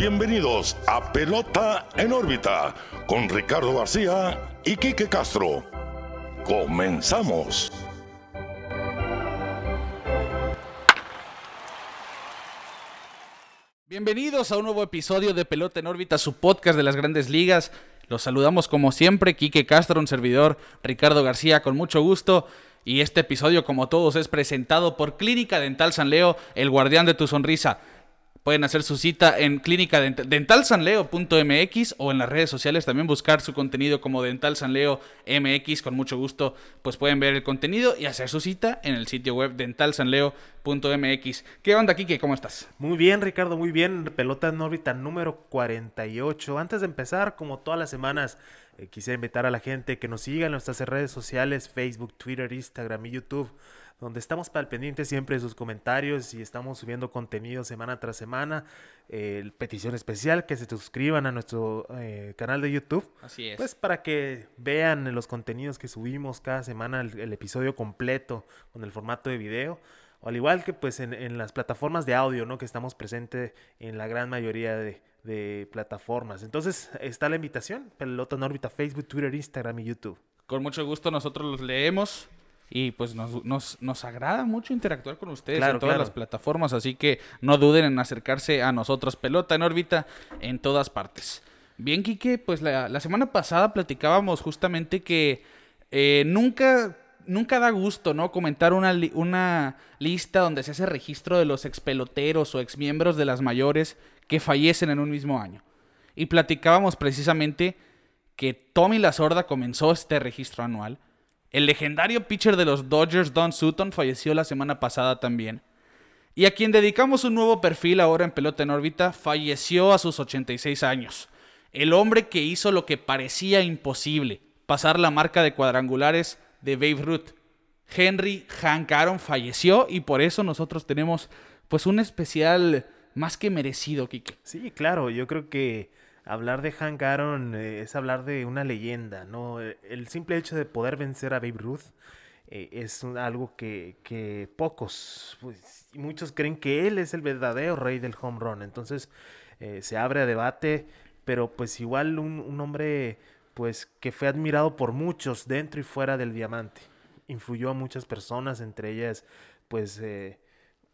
bienvenidos a Pelota en órbita con Ricardo García y Quique Castro. Comenzamos. Bienvenidos a un nuevo episodio de Pelota en órbita, su podcast de las grandes ligas. Los saludamos como siempre, Quique Castro, un servidor, Ricardo García, con mucho gusto. Y este episodio, como todos, es presentado por Clínica Dental San Leo, el guardián de tu sonrisa. Pueden hacer su cita en clínica dentalsanleo.mx o en las redes sociales también buscar su contenido como Dental Sanleo MX. Con mucho gusto, pues pueden ver el contenido y hacer su cita en el sitio web dentalsanleo.mx. ¿Qué onda, Kike? ¿Cómo estás? Muy bien, Ricardo, muy bien. Pelota en órbita número 48. Antes de empezar, como todas las semanas, eh, quisiera invitar a la gente que nos siga en nuestras redes sociales, Facebook, Twitter, Instagram y YouTube donde estamos para el pendiente siempre de sus comentarios y estamos subiendo contenido semana tras semana. Eh, petición especial que se suscriban a nuestro eh, canal de YouTube. Así es. Pues para que vean los contenidos que subimos cada semana, el, episodio completo con el formato de video. O al igual que pues en, las plataformas de audio, ¿no? Que estamos presentes en la gran mayoría de, de plataformas. Entonces está la invitación, Pelota en órbita, Facebook, Twitter, Instagram y YouTube. Con mucho gusto nosotros los leemos. Y pues nos, nos, nos agrada mucho interactuar con ustedes en todas las plataformas, así que no duden en acercarse a nosotros. Pelota en órbita en todas partes. Bien, Quique, pues la, semana pasada platicábamos justamente que eh, nunca, nunca da gusto, ¿no? Comentar una, una lista donde se hace registro de los expeloteros o exmiembros de las mayores que fallecen en un mismo año. Y platicábamos precisamente que Tommy La Sorda comenzó este registro anual el legendario pitcher de los Dodgers, Don Sutton, falleció la semana pasada también. Y a quien dedicamos un nuevo perfil ahora en Pelota en órbita, falleció a sus 86 años. El hombre que hizo lo que parecía imposible, pasar la marca de cuadrangulares de Babe Ruth. Henry Hank Aaron falleció y por eso nosotros tenemos pues un especial más que merecido, Kike. Sí, claro, yo creo que hablar de Hank Aaron eh, es hablar de una leyenda, ¿no? Eh, el simple hecho de poder vencer a Babe Ruth eh, es algo que, pocos, pues, muchos creen que él es el verdadero rey del home run. Entonces se abre a debate, pero pues igual un, hombre pues que fue admirado por muchos dentro y fuera del diamante. Influyó a muchas personas, entre ellas pues el,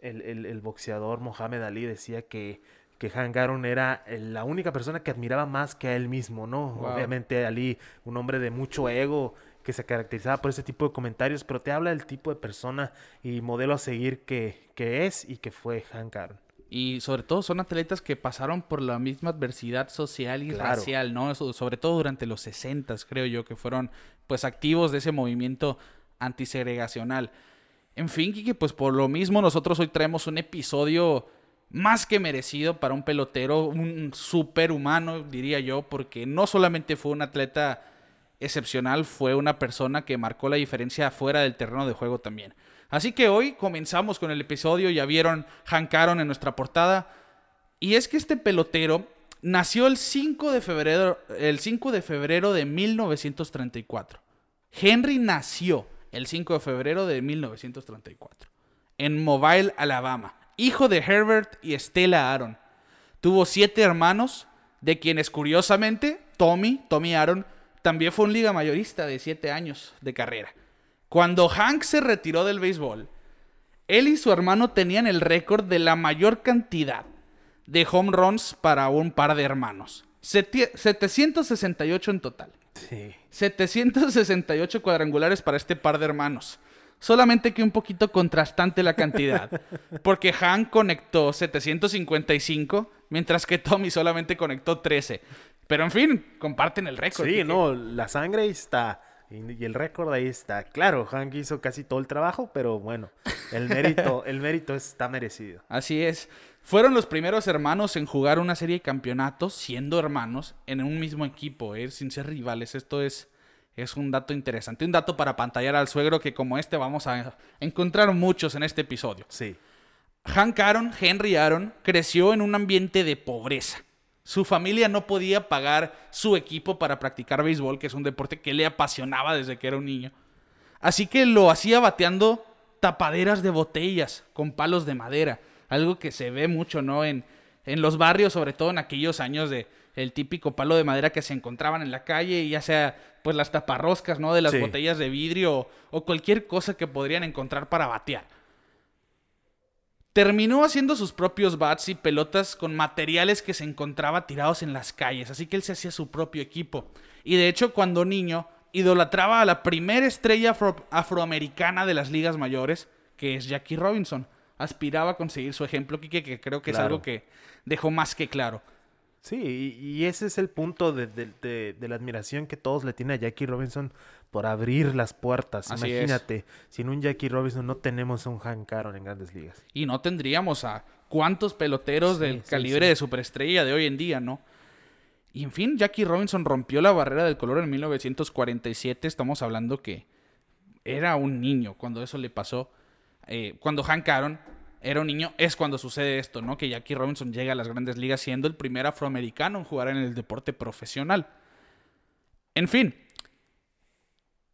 el boxeador Mohamed Ali decía que que Hank Aaron era la única persona que admiraba más que a él mismo, ¿no? Obviamente Ali, un hombre de mucho ego que se caracterizaba por ese tipo de comentarios, pero te habla del tipo de persona y modelo a seguir que, que es y que fue Hank Aaron. Y sobre todo son atletas que pasaron por la misma adversidad social y racial, ¿no? Sobre todo durante los 60, creo yo, que fueron pues activos de ese movimiento antisegregacional. En fin, que pues por lo mismo nosotros hoy traemos un episodio más que merecido para un pelotero, un superhumano, diría yo, porque no solamente fue un atleta excepcional, fue una persona que marcó la diferencia fuera del terreno de juego también. Así que hoy comenzamos con el episodio, ya vieron Hank Aaron en nuestra portada, y es que este pelotero nació el 5 de febrero, el 5 de febrero de 1934. Henry nació el 5 de febrero de 1934 en Mobile, Alabama hijo de Herbert y Stella Aaron. Tuvo siete hermanos, de quienes curiosamente Tommy, Tommy Aaron, también fue un liga mayorista de siete años de carrera. Cuando Hank se retiró del béisbol, él y su hermano tenían el récord de la mayor cantidad de home runs para un par de hermanos. 768 en total. Sí. 768 cuadrangulares para este par de hermanos. Solamente que un poquito contrastante la cantidad. Porque Han conectó 755, mientras que Tommy solamente conectó 13. Pero en fin, comparten el récord. Sí, no, la sangre ahí está. Y el récord ahí está. Claro, Hank hizo casi todo el trabajo, pero bueno, el mérito, el mérito está merecido. Así es. Fueron los primeros hermanos en jugar una serie de campeonatos, siendo hermanos, en un mismo equipo, ¿eh? sin ser rivales. Esto es es un dato interesante, un dato para pantallar al suegro que como este vamos a encontrar muchos en este episodio. Sí. Hank Aaron, Henry Aaron, creció en un ambiente de pobreza. Su familia no podía pagar su equipo para practicar béisbol, que es un deporte que le apasionaba desde que era un niño. Así que lo hacía bateando tapaderas de botellas con palos de madera, algo que se ve mucho, ¿no? En, En los barrios, sobre todo en aquellos años de el típico palo de madera que se encontraban en la calle, ya sea pues las taparroscas, ¿no? De las botellas de vidrio o, cualquier cosa que podrían encontrar para batear. Terminó haciendo sus propios bats y pelotas con materiales que se encontraba tirados en las calles, así que él se hacía su propio equipo. Y de hecho, cuando niño, idolatraba a la primera estrella afroamericana de las ligas mayores, que es Jackie Robinson. Aspiraba a conseguir su ejemplo, Kike, que creo que es algo que dejó más que claro. Sí, y, ese es el punto de, la admiración que todos le tienen a Jackie Robinson por abrir las puertas. Imagínate, sin un Jackie Robinson no tenemos un Hank Aaron en grandes ligas. Y no tendríamos a cuántos peloteros del calibre de superestrella de hoy en día, ¿no? Y en fin, Jackie Robinson rompió la barrera del color en 1947. Estamos hablando que era un niño cuando eso le pasó. Eh, cuando Hank Aaron era un niño, es cuando sucede esto, ¿no? Que Jackie Robinson llega a las grandes ligas siendo el primer afroamericano en jugar en el deporte profesional. En fin,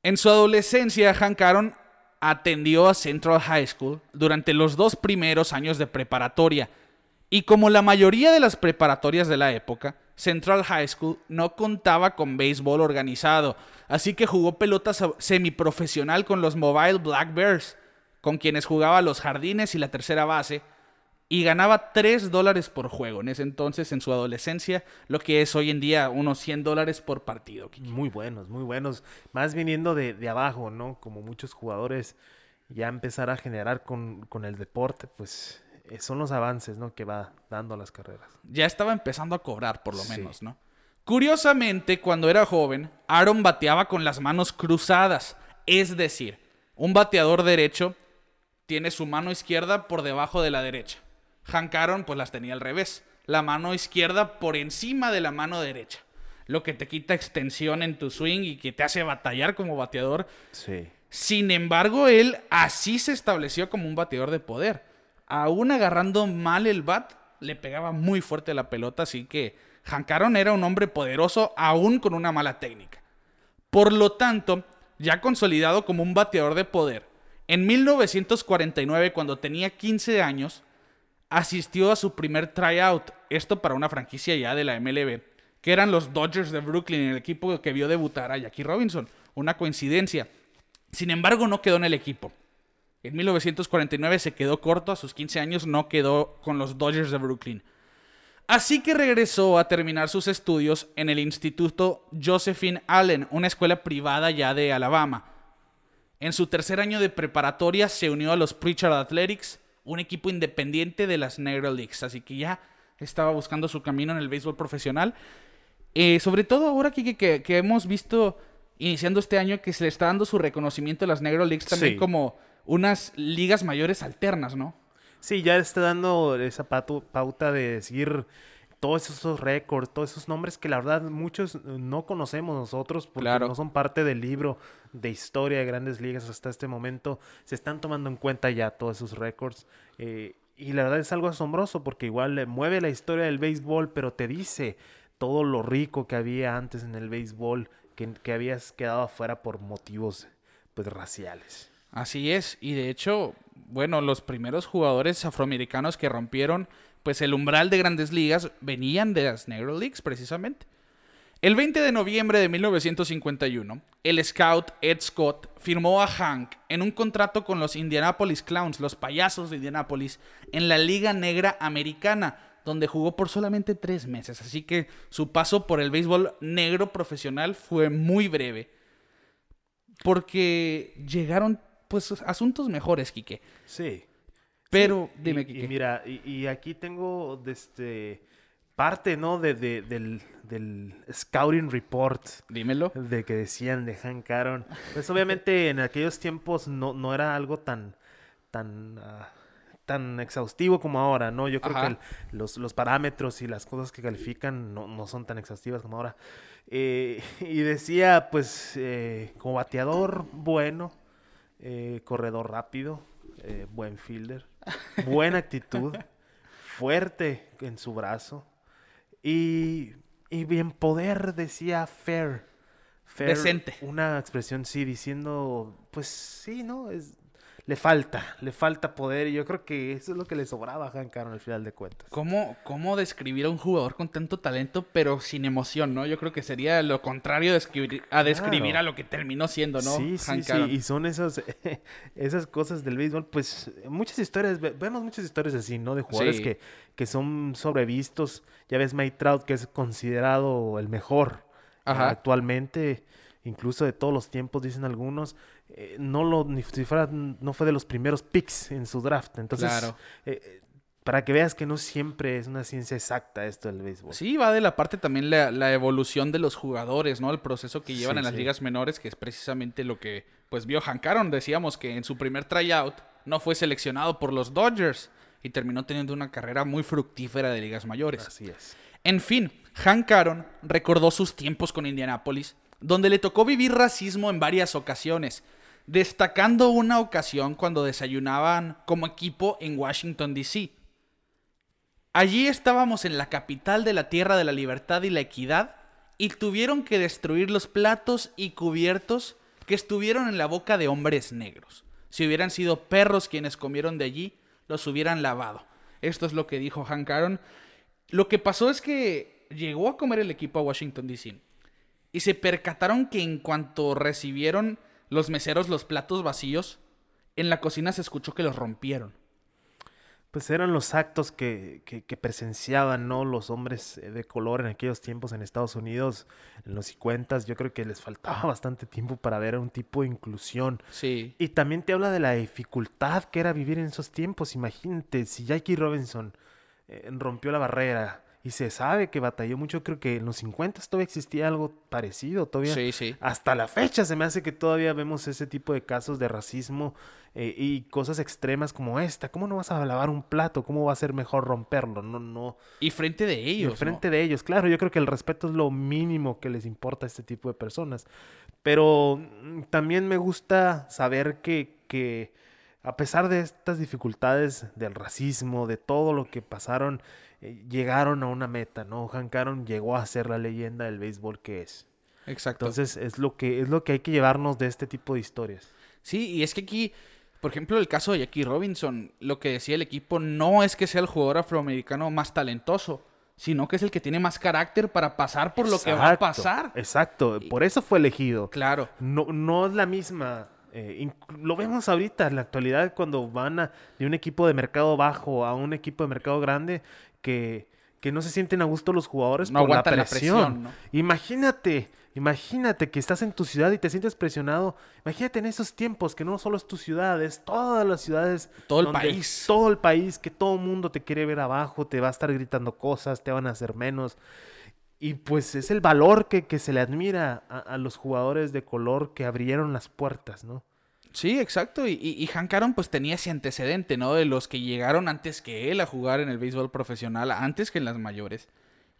en su adolescencia, Hank Aaron atendió a Central High School durante los dos primeros años de preparatoria. Y como la mayoría de las preparatorias de la época, Central High School no contaba con béisbol organizado, así que jugó pelota semiprofesional con los Mobile Black Bears con quienes jugaba los jardines y la tercera base, y ganaba 3 dólares por juego. En ese entonces, en su adolescencia, lo que es hoy en día unos 100 dólares por partido. Muy buenos, muy buenos. Más viniendo de, abajo, ¿no? Como muchos jugadores ya empezar a generar con, el deporte, pues eh, son los avances, ¿no? Que va dando las carreras. Ya estaba empezando a cobrar, por lo menos, ¿no? Curiosamente, cuando era joven, Aaron bateaba con las manos cruzadas. Es decir, un bateador derecho tiene su mano izquierda por debajo de la derecha. Hank Aaron pues las tenía al revés. La mano izquierda por encima de la mano derecha. Lo que te quita extensión en tu swing y que te hace batallar como bateador. Sí. Sin embargo, él así se estableció como un bateador de poder. Aún agarrando mal el bat, le pegaba muy fuerte la pelota, así que Hank Aaron era un hombre poderoso aún con una mala técnica. Por lo tanto, ya consolidado como un bateador de poder, en 1949, cuando tenía 15 años, asistió a su primer tryout, esto para una franquicia ya de la MLB, que eran los Dodgers de Brooklyn, el equipo que vio debutar a Jackie Robinson. Una coincidencia. Sin embargo, no quedó en el equipo. En 1949 se quedó corto, a sus 15 años no quedó con los Dodgers de Brooklyn. Así que regresó a terminar sus estudios en el Instituto Josephine Allen, una escuela privada ya de Alabama. En su tercer año de preparatoria se unió a los Preacher Athletics, un equipo independiente de las Negro Leagues. Así que ya estaba buscando su camino en el béisbol profesional. Eh, sobre todo ahora que, que, hemos visto iniciando este año que se le está dando su reconocimiento a las Negro Leagues también como unas ligas mayores alternas, ¿no? Sí, ya está dando esa pauta de seguir todos esos récords, todos esos nombres que la verdad muchos no conocemos nosotros porque no son parte del libro de historia de grandes ligas hasta este momento. Se están tomando en cuenta ya todos esos récords. Eh, y la verdad es algo asombroso porque igual mueve la historia del béisbol, pero te dice todo lo rico que había antes en el béisbol, que, que habías quedado afuera por motivos pues raciales. Así es, y de hecho, bueno, los primeros jugadores afroamericanos que rompieron pues el umbral de grandes ligas venían de las Negro Leagues precisamente. El 20 de noviembre de 1951, el scout Ed Scott firmó a Hank en un contrato con los Indianapolis Clowns, los payasos de Indianapolis, en la Liga Negra Americana, donde jugó por solamente tres meses. Así que su paso por el béisbol negro profesional fue muy breve. Porque llegaron pues asuntos mejores, Quique. Sí. Pero, dime, y, mira, y, aquí tengo este, parte, ¿no? De, del, Scouting Report. Dímelo. De que decían de Hank Aaron. Pues obviamente en aquellos tiempos no, no era algo tan, tan, ah, tan exhaustivo como ahora, ¿no? Yo creo que los, los, parámetros y las cosas que califican no, no son tan exhaustivas como ahora. Eh, y decía, pues, eh, como bateador bueno, eh, corredor rápido, buen fielder buena actitud, fuerte en su brazo y, y bien poder, decía fair. Decente. Una expresión, sí, diciendo, pues sí, ¿no? Es le falta, le falta poder. Y yo creo que eso es lo que le sobraba a Hank Aaron al final de cuentas. ¿Cómo, ¿Cómo describir a un jugador con tanto talento, pero sin emoción, no? Yo creo que sería lo contrario de a describir a lo que terminó siendo, ¿no? Sí, sí, sí. Y son esas, esas cosas del béisbol. Pues muchas historias, vemos muchas historias así, ¿no? De jugadores que, que son sobrevistos. Ya ves Mike Trout, que es considerado el mejor actualmente incluso de todos los tiempos, dicen algunos, eh, no lo ni si fuera, no fue de los primeros picks en su draft. Entonces, eh, eh, para que veas que no siempre es una ciencia exacta esto del béisbol. Sí, va de la parte también la, evolución de los jugadores, ¿no? El proceso que llevan en las ligas menores, que es precisamente lo que pues vio Hank Aaron. Decíamos que en su primer tryout no fue seleccionado por los Dodgers y terminó teniendo una carrera muy fructífera de ligas mayores. Así es. En fin, Hank Aaron recordó sus tiempos con Indianapolis donde le tocó vivir racismo en varias ocasiones, destacando una ocasión cuando desayunaban como equipo en Washington, D.C. Allí estábamos en la capital de la Tierra de la Libertad y la Equidad y tuvieron que destruir los platos y cubiertos que estuvieron en la boca de hombres negros. Si hubieran sido perros quienes comieron de allí, los hubieran lavado. Esto es lo que dijo Hank Aaron. Lo que pasó es que llegó a comer el equipo a Washington, D.C y se percataron que en cuanto recibieron los meseros los platos vacíos, en la cocina se escuchó que los rompieron. Pues eran los actos que, que, presenciaban, ¿no? Los hombres eh, de color en aquellos tiempos en Estados Unidos, en los 50 yo creo que les faltaba bastante tiempo para ver un tipo de inclusión. Sí. Y también te habla de la dificultad que era vivir en esos tiempos. Imagínate, si Jackie Robinson eh, rompió la barrera, y se sabe que batalló mucho. Creo que en los 50 todavía existía algo parecido. Todavía, sí, sí. Hasta la fecha se me hace que todavía vemos ese tipo de casos de racismo eh, y cosas extremas como esta. ¿Cómo no vas a lavar un plato? ¿Cómo va a ser mejor romperlo? No, no. Y frente de ellos. Y frente de ellos, claro. Yo creo que el respeto es lo mínimo que les importa a este tipo de personas. Pero mm, también me gusta saber que, que a pesar de estas dificultades del racismo, de todo lo que pasaron, eh, llegaron a una meta, ¿no? Hank Aaron llegó a ser la leyenda del béisbol que es. Exacto. Entonces es lo que es lo que hay que llevarnos de este tipo de historias. Sí, y es que aquí, por ejemplo, el caso de Jackie Robinson, lo que decía el equipo no es que sea el jugador afroamericano más talentoso, sino que es el que tiene más carácter para pasar por lo que va a pasar. Exacto, por eso fue elegido. Claro. No, no es la misma. Eh, lo vemos ahorita en la actualidad cuando van a, de un equipo de mercado bajo a un equipo de mercado grande que, que no se sienten a gusto los jugadores por la presión. Imagínate, imagínate que estás en tu ciudad y te sientes presionado. Imagínate en esos tiempos que no solo es tu ciudad, es todas las ciudades. Todo el país. Todo el país, que todo el mundo te quiere ver abajo, te va a estar gritando cosas, te van a hacer menos. Y pues es el valor que, que se le admira a, a los jugadores de color que abrieron las puertas, ¿no? Sí, exacto. Y, y, Hank Aaron pues tenía ese antecedente, ¿no? De los que llegaron antes que él a jugar en el béisbol profesional, antes que en las mayores.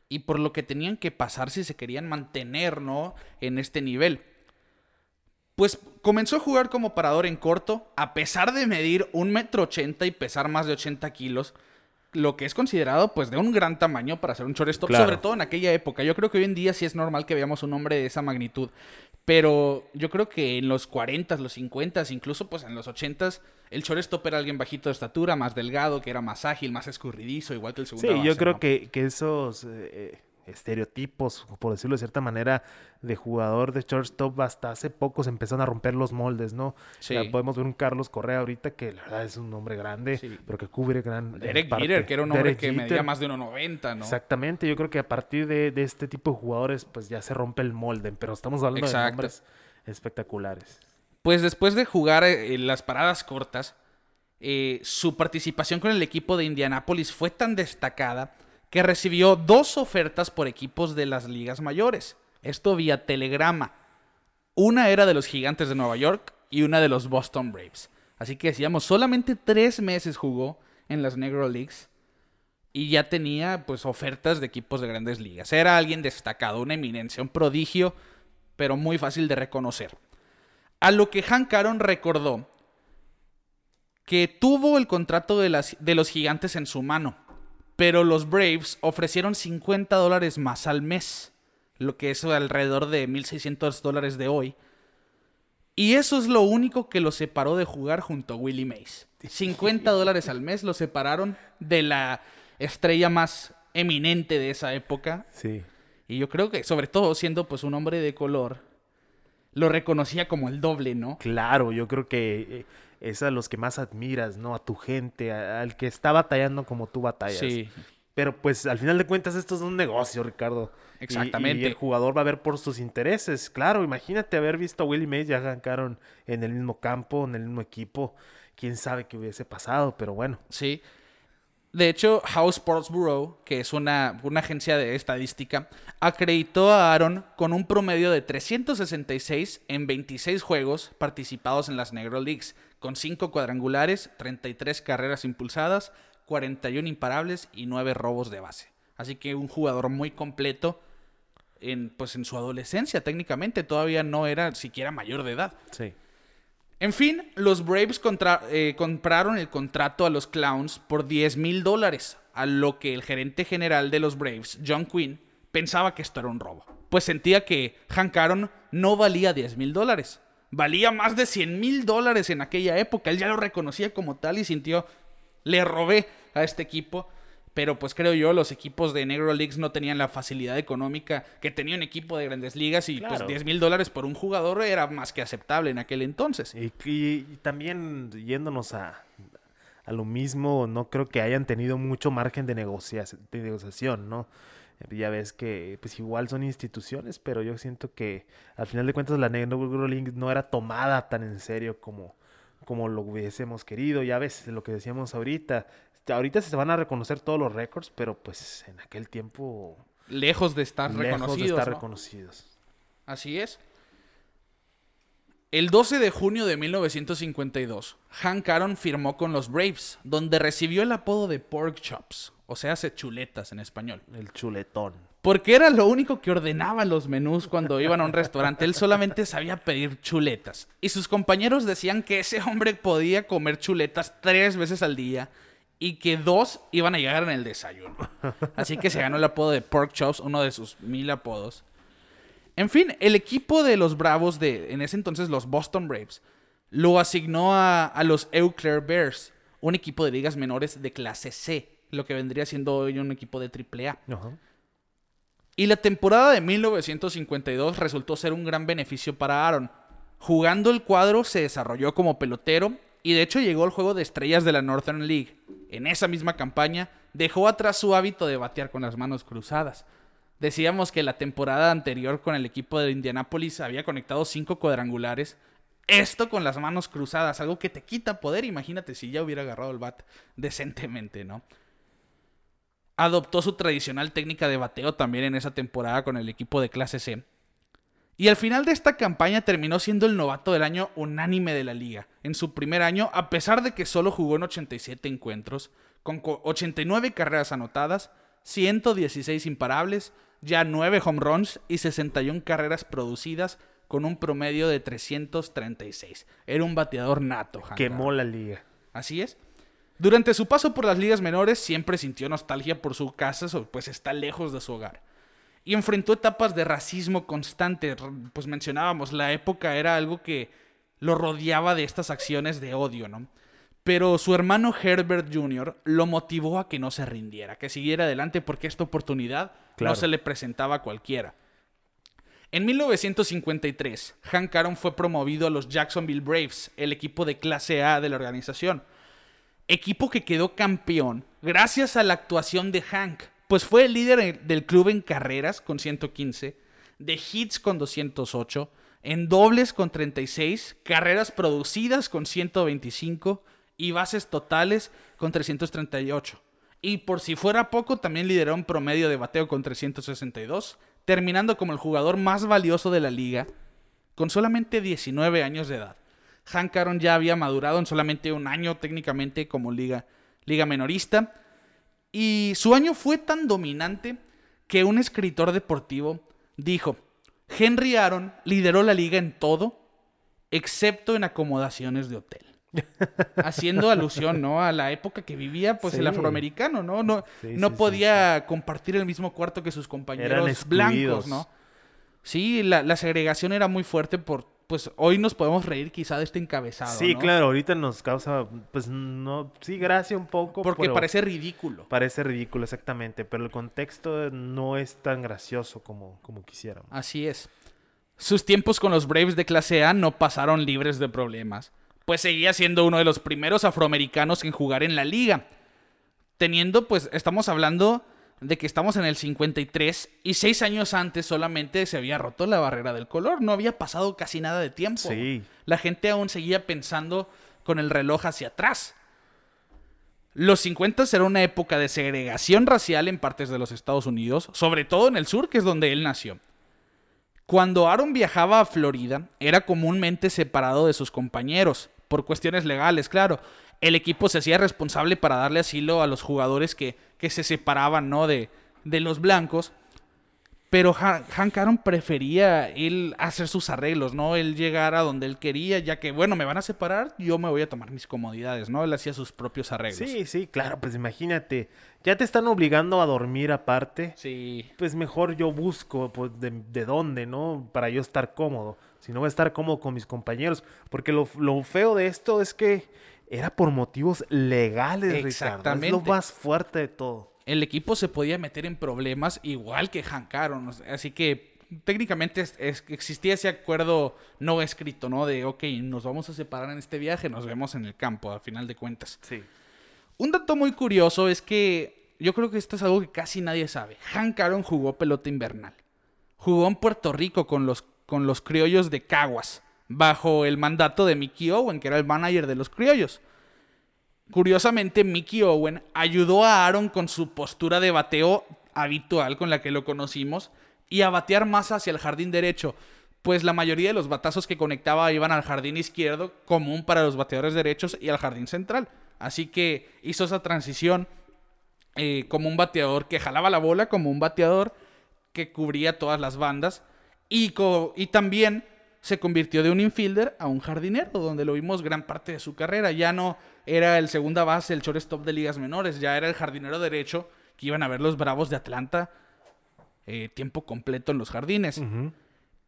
Y por lo que tenían que pasar si se querían mantener, ¿no? En este nivel. Pues comenzó a jugar como parador en corto, a pesar de medir un metro ochenta y pesar más de 80 kilos lo que es considerado pues de un gran tamaño para ser un shortstop, sobre todo en aquella época. Yo creo que hoy en día sí es normal que veamos un hombre de esa magnitud, pero yo creo que en los 40, los 50, incluso pues en los 80 el shortstop era alguien bajito de estatura, más delgado, que era más ágil, más escurridizo, igual que el segundo. Sí, yo creo que, que, esos eh, estereotipos, por decirlo de cierta manera, de jugador de shortstop hasta hace poco se empezaron a romper los moldes, ¿no? Sí. podemos ver un Carlos Correa ahorita que la verdad es un hombre grande, pero que cubre gran Derek Jeter, que era un hombre que medía más de 1.90, ¿no? Exactamente, yo creo que a partir de, este tipo de jugadores pues ya se rompe el molde, pero estamos hablando de nombres espectaculares. Pues después de jugar eh, las paradas cortas, eh, su participación con el equipo de Indianápolis fue tan destacada que recibió dos ofertas por equipos de las ligas mayores. Esto vía telegrama. Una era de los Gigantes de Nueva York y una de los Boston Braves. Así que decíamos, solamente tres meses jugó en las Negro Leagues y ya tenía pues ofertas de equipos de grandes ligas. Era alguien destacado, una eminencia, un prodigio, pero muy fácil de reconocer. A lo que Hank Aaron recordó que tuvo el contrato de, las, de los gigantes en su mano pero los Braves ofrecieron 50 dólares más al mes, lo que es alrededor de 1.600 dólares de hoy, Y eso es lo único que lo separó de jugar junto a Willie Mays. 50 dólares al mes lo separaron de la estrella más eminente de esa época. Sí. Y yo creo que, sobre todo siendo pues un hombre de color, lo reconocía como el doble, ¿no? Claro, yo creo que eh, es a los que más admiras, ¿no? A tu gente, al que está batallando como tú batallas. Sí. Pero pues al final de cuentas esto es un negocio, Ricardo. Exactamente. Y, el jugador va a ver por sus intereses. Claro, imagínate haber visto a Willie Mays ya arrancaron en el mismo campo, en el mismo equipo. Quién sabe qué hubiese pasado, pero bueno. Sí. De hecho, House Sports Bureau, que es una, una, agencia de estadística, acreditó a Aaron con un promedio de 366 en 26 juegos participados en las Negro Leagues, con 5 cuadrangulares, 33 carreras impulsadas, 41 imparables y 9 robos de base. Así que un jugador muy completo en, pues en su adolescencia, técnicamente. Todavía no era siquiera mayor de edad. Sí. En fin, los Braves eh, compraron el contrato a los Clowns por 10 mil dólares, a lo que el gerente general de los Braves, John Quinn, pensaba que esto era un robo. Pues sentía que Hank Aaron no valía 10 mil dólares. Valía más de 100 mil dólares en aquella época. Él ya lo reconocía como tal y sintió, le robé a este equipo. Pero pues creo yo, los equipos de Negro Leagues no tenían la facilidad económica que tenía un equipo de grandes ligas y pues 10 mil dólares por un jugador era más que aceptable en aquel entonces. Y, también yéndonos a, a, lo mismo, no creo que hayan tenido mucho margen de, de negociación, ¿no? Ya ves que pues igual son instituciones, pero yo siento que al final de cuentas la Negro League no era tomada tan en serio como, como lo hubiésemos querido. Ya ves lo que decíamos ahorita, ahorita se van a reconocer todos los récords, pero pues en aquel tiempo... Lejos de estar lejos reconocidos. de estar reconocidos. Así es. El 12 de junio de 1952, Hank Aaron firmó con los Braves, donde recibió el apodo de Pork Chops, o sea, hace chuletas en español. El chuletón. Porque era lo único que ordenaba los menús cuando iban a un restaurante. Él solamente sabía pedir chuletas. Y sus compañeros decían que ese hombre podía comer chuletas tres veces al día y que dos iban a llegar en el desayuno. Así que se ganó el apodo de Pork Chops, uno de sus mil apodos. En fin, el equipo de los Bravos de, en ese entonces, los Boston Braves, lo asignó a, los Eau Claire Bears, un equipo de ligas menores de clase C, lo que vendría siendo hoy un equipo de AAA. Y la temporada de 1952 resultó ser un gran beneficio para Aaron. Jugando el cuadro se desarrolló como pelotero y de hecho llegó al juego de estrellas de la Northern League. En esa misma campaña dejó atrás su hábito de batear con las manos cruzadas. Decíamos que la temporada anterior con el equipo de Indianapolis había conectado cinco cuadrangulares. Esto con las manos cruzadas, algo que te quita poder. Imagínate si ya hubiera agarrado el bat decentemente, ¿no? Adoptó su tradicional técnica de bateo también en esa temporada con el equipo de clase C y al final de esta campaña terminó siendo el novato del año unánime de la liga. En su primer año, a pesar de que solo jugó en 87 encuentros, con 89 carreras anotadas, 116 imparables, ya 9 home runs y 61 carreras producidas con un promedio de 336. Era un bateador nato. Quemó la liga. Así es. Durante su paso por las ligas menores siempre sintió nostalgia por su casa, pues está lejos de su hogar y enfrentó etapas de racismo constante. Pues mencionábamos, la época era algo que lo rodeaba de estas acciones de odio, ¿no? Pero su hermano Herbert Jr. lo motivó a que no se rindiera, que siguiera adelante porque esta oportunidad no se le presentaba a cualquiera. En 1953, Hank Aaron fue promovido a los Jacksonville Braves, el equipo de clase A de la organización. Equipo que quedó campeón gracias a la actuación de Hank, pues fue el líder del club en carreras con 115, de hits con 208, en dobles con 36, carreras producidas con 125 y bases totales con 338. Y por si fuera poco, también lideró un promedio de bateo con 362, terminando como el jugador más valioso de la liga, con solamente 19 años de edad. Hank Aaron ya había madurado en solamente un año técnicamente como liga, liga menorista y su año fue tan dominante que un escritor deportivo dijo, Henry Aaron lideró la liga en todo, excepto en acomodaciones de hotel. Haciendo alusión, ¿no? A la época que vivía, pues, el afroamericano, ¿no? No, no podía compartir el mismo cuarto que sus compañeros blancos, ¿no? Sí, la, la, segregación era muy fuerte por pues hoy nos podemos reír quizá de este encabezado. Sí, claro, ahorita nos causa, pues no, sí, gracia un poco. Porque parece ridículo. Parece ridículo, exactamente, pero el contexto no es tan gracioso como, como quisiéramos. Así es. Sus tiempos con los Braves de clase A no pasaron libres de problemas, pues seguía siendo uno de los primeros afroamericanos en jugar en la liga. Teniendo, pues, estamos hablando de que estamos en el 53 y seis años antes solamente se había roto la barrera del color. No había pasado casi nada de tiempo. Sí. La gente aún seguía pensando con el reloj hacia atrás. Los 50 era una época de segregación racial en partes de los Estados Unidos, sobre todo en el sur, que es donde él nació. Cuando Aaron viajaba a Florida, era comúnmente separado de sus compañeros, por cuestiones legales, claro, el equipo se hacía responsable para darle asilo a los jugadores que, que se separaban, ¿no? De, de los blancos. Pero Hank Aaron prefería él hacer sus arreglos, ¿no? Él llegar a donde él quería, ya que, bueno, me van a separar, yo me voy a tomar mis comodidades, ¿no? Él hacía sus propios arreglos. Sí, sí, claro, pues imagínate, ya te están obligando a dormir aparte. Sí. Pues mejor yo busco, pues, de, de dónde, ¿no? Para yo estar cómodo. Si no voy a estar cómodo con mis compañeros. Porque lo, lo feo de esto es que era por motivos legales, Exactamente. Es lo más fuerte de todo. El equipo se podía meter en problemas igual que Hank Aaron. Así que técnicamente existía ese acuerdo no escrito, ¿no? De, ok, nos vamos a separar en este viaje, nos vemos en el campo, a final de cuentas. Sí. Un dato muy curioso es que yo creo que esto es algo que casi nadie sabe. Hank Aaron jugó pelota invernal. Jugó en Puerto Rico con los, con los criollos de Caguas bajo el mandato de Mickey Owen, que era el manager de los criollos. Curiosamente, Mickey Owen ayudó a Aaron con su postura de bateo habitual con la que lo conocimos y a batear más hacia el jardín derecho, pues la mayoría de los batazos que conectaba iban al jardín izquierdo, común para los bateadores derechos, y al jardín central. Así que hizo esa transición eh, como un bateador que jalaba la bola, como un bateador que cubría todas las bandas, y, y también se convirtió de un infielder a un jardinero, donde lo vimos gran parte de su carrera. Ya no era el segunda base, el shortstop de ligas menores, ya era el jardinero derecho que iban a ver los Bravos de Atlanta eh, tiempo completo en los jardines.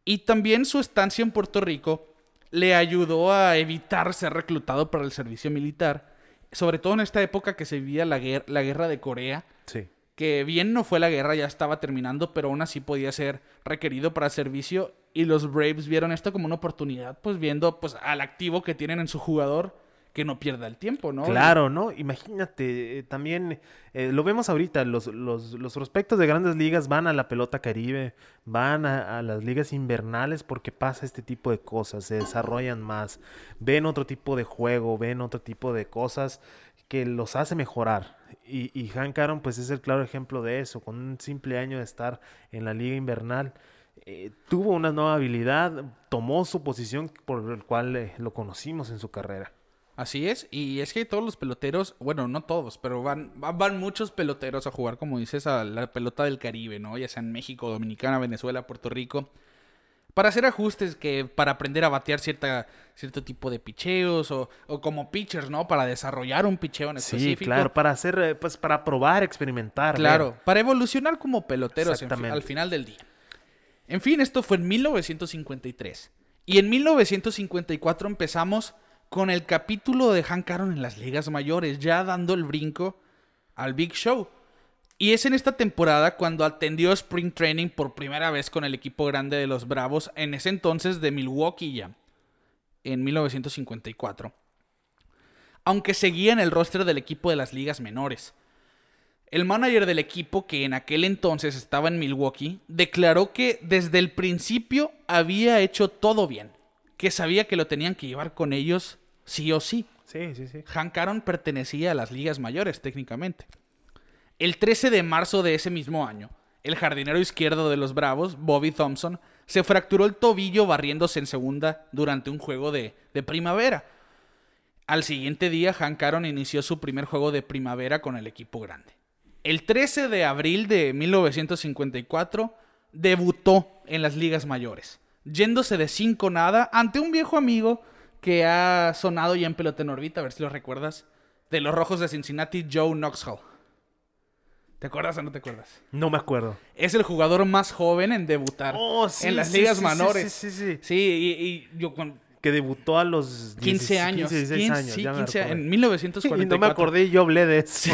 Y también su estancia en Puerto Rico le ayudó a evitar ser reclutado para el servicio militar, sobre todo en esta época que se vivía la, la guerra de Corea. Sí que bien no fue la guerra, ya estaba terminando, pero aún así podía ser requerido para servicio y los Braves vieron esto como una oportunidad, pues viendo pues al activo que tienen en su jugador que no pierda el tiempo, ¿no? Claro, ¿no? Imagínate, eh, también eh, lo vemos ahorita, los, los, los, prospectos de grandes ligas van a la pelota caribe, van a, las ligas invernales porque pasa este tipo de cosas, se desarrollan más, ven otro tipo de juego, ven otro tipo de cosas que los hace mejorar. Y, y Hank Aaron, pues es el claro ejemplo de eso. Con un simple año de estar en la liga invernal, eh, tuvo una nueva habilidad, tomó su posición por el cual eh, lo conocimos en su carrera. Así es, y es que todos los peloteros, bueno, no todos, pero van, van, muchos peloteros a jugar, como dices, a la pelota del Caribe, ¿no? Ya sea en México, Dominicana, Venezuela, Puerto Rico para hacer ajustes que para aprender a batear cierta, cierto tipo de picheos o, como pitchers, ¿no? Para desarrollar un picheo en específico. Sí, claro, para hacer, eh, pues para probar, experimentar. Claro, para evolucionar como peloteros al final del día. En fin, esto fue en 1953. Y en 1954 empezamos con el capítulo de Hank Aaron en las ligas mayores, ya dando el brinco al Big Show. Y es en esta temporada cuando atendió Spring Training por primera vez con el equipo grande de los Bravos, en ese entonces de Milwaukee ya, en 1954. Aunque seguía en el roster del equipo de las ligas menores. El manager del equipo, que en aquel entonces estaba en Milwaukee, declaró que desde el principio había hecho todo bien, que sabía que lo tenían que llevar con ellos sí o sí. Sí, sí, sí. Hank Aaron pertenecía a las ligas mayores técnicamente. El 13 de marzo de ese mismo año, el jardinero izquierdo de los Bravos, Bobby Thompson, se fracturó el tobillo barriéndose en segunda durante un juego de, primavera. Al siguiente día, Hank Aaron inició su primer juego de primavera con el equipo grande. El 13 de abril de 1954 debutó en las ligas mayores, yéndose de 5 nada ante un viejo amigo que ha sonado ya en pelota en órbita, a ver si lo recuerdas, de los Rojos de Cincinnati, Joe Knoxville. ¿Te acuerdas o no te acuerdas? No me acuerdo. Es el jugador más joven en debutar Oh, sí, en las sí, ligas sí, menores. Sí, sí, sí. Sí, y, y yo con Que debutó a los 15 16, años. 15, 16 15, años. sí, ya me 15 acordé. en 1944. Y no me acordé y yo hablé de eso.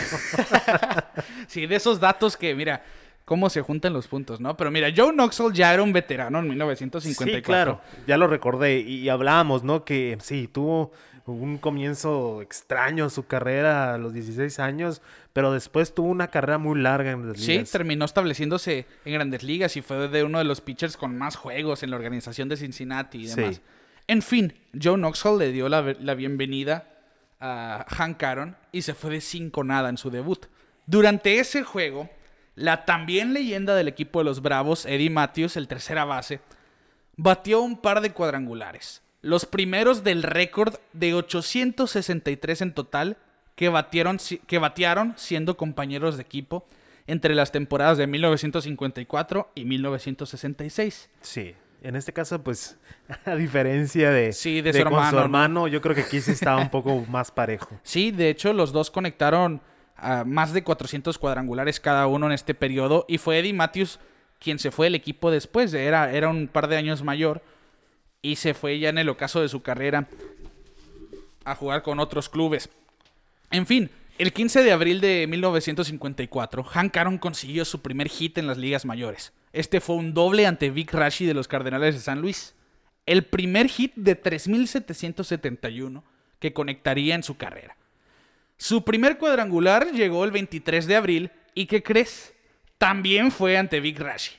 Sí, de esos datos que, mira, cómo se juntan los puntos, ¿no? Pero mira, Joe Knoxville ya era un veterano en 1954. Sí, claro, ya lo recordé y, hablábamos, ¿no? Que sí, tuvo un comienzo extraño su carrera a los 16 años, pero después tuvo una carrera muy larga en las Sí, ligas. terminó estableciéndose en grandes ligas y fue de uno de los pitchers con más juegos en la organización de Cincinnati y demás. Sí. En fin, Joe Knoxville le dio la, bienvenida a Hank Aaron y se fue de 5 nada en su debut. Durante ese juego, la también leyenda del equipo de los Bravos, Eddie Matthews, el tercera base, batió un par de cuadrangulares. Los primeros del récord de 863 en total que, batieron, que batearon siendo compañeros de equipo entre las temporadas de 1954 y 1966. Sí. En este caso, pues, a diferencia de, Sí, de su con hermano, ¿no? hermano, yo creo que aquí sí estaba un poco más parejo. Sí, de hecho, los dos conectaron a más de 400 cuadrangulares cada uno en este periodo. Y fue Eddie Matthews quien se fue del equipo después. Era, era un par de años mayor. Y se fue ya en el ocaso de su carrera a jugar con otros clubes. En fin, el 15 de abril de 1954, Hank Aaron consiguió su primer hit en las ligas mayores. Este fue un doble ante Vic Rashi de los Cardenales de San Luis. El primer hit de 3.771 que conectaría en su carrera. Su primer cuadrangular llegó el 23 de abril y ¿qué crees? También fue ante Vic Rashi.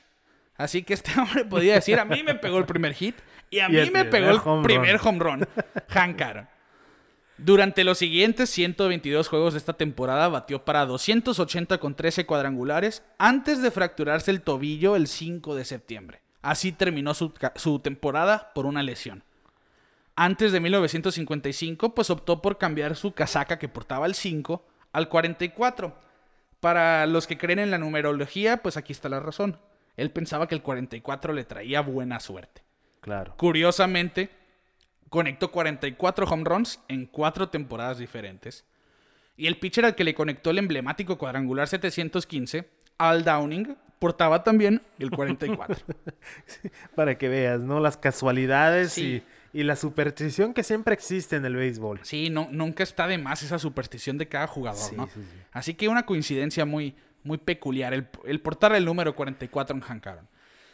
Así que este hombre podía decir, a mí me pegó el primer hit y a mí me pegó el home primer run". home run. Hank Aaron. Durante los siguientes 122 juegos de esta temporada batió para 280 con 13 cuadrangulares antes de fracturarse el tobillo el 5 de septiembre. Así terminó su, su temporada por una lesión. Antes de 1955, pues optó por cambiar su casaca que portaba el 5 al 44. Para los que creen en la numerología, pues aquí está la razón. Él pensaba que el 44 le traía buena suerte. Claro. Curiosamente, conectó 44 home runs en cuatro temporadas diferentes. Y el pitcher al que le conectó el emblemático cuadrangular 715, Al Downing, portaba también el 44. Para que veas, ¿no? Las casualidades Sí. y, y la superstición que siempre existe en el béisbol. Sí, no, nunca está de más esa superstición de cada jugador, Sí, ¿no? sí, sí. Así que una coincidencia muy, muy peculiar, el, el portar el número 44 en Hank Aaron.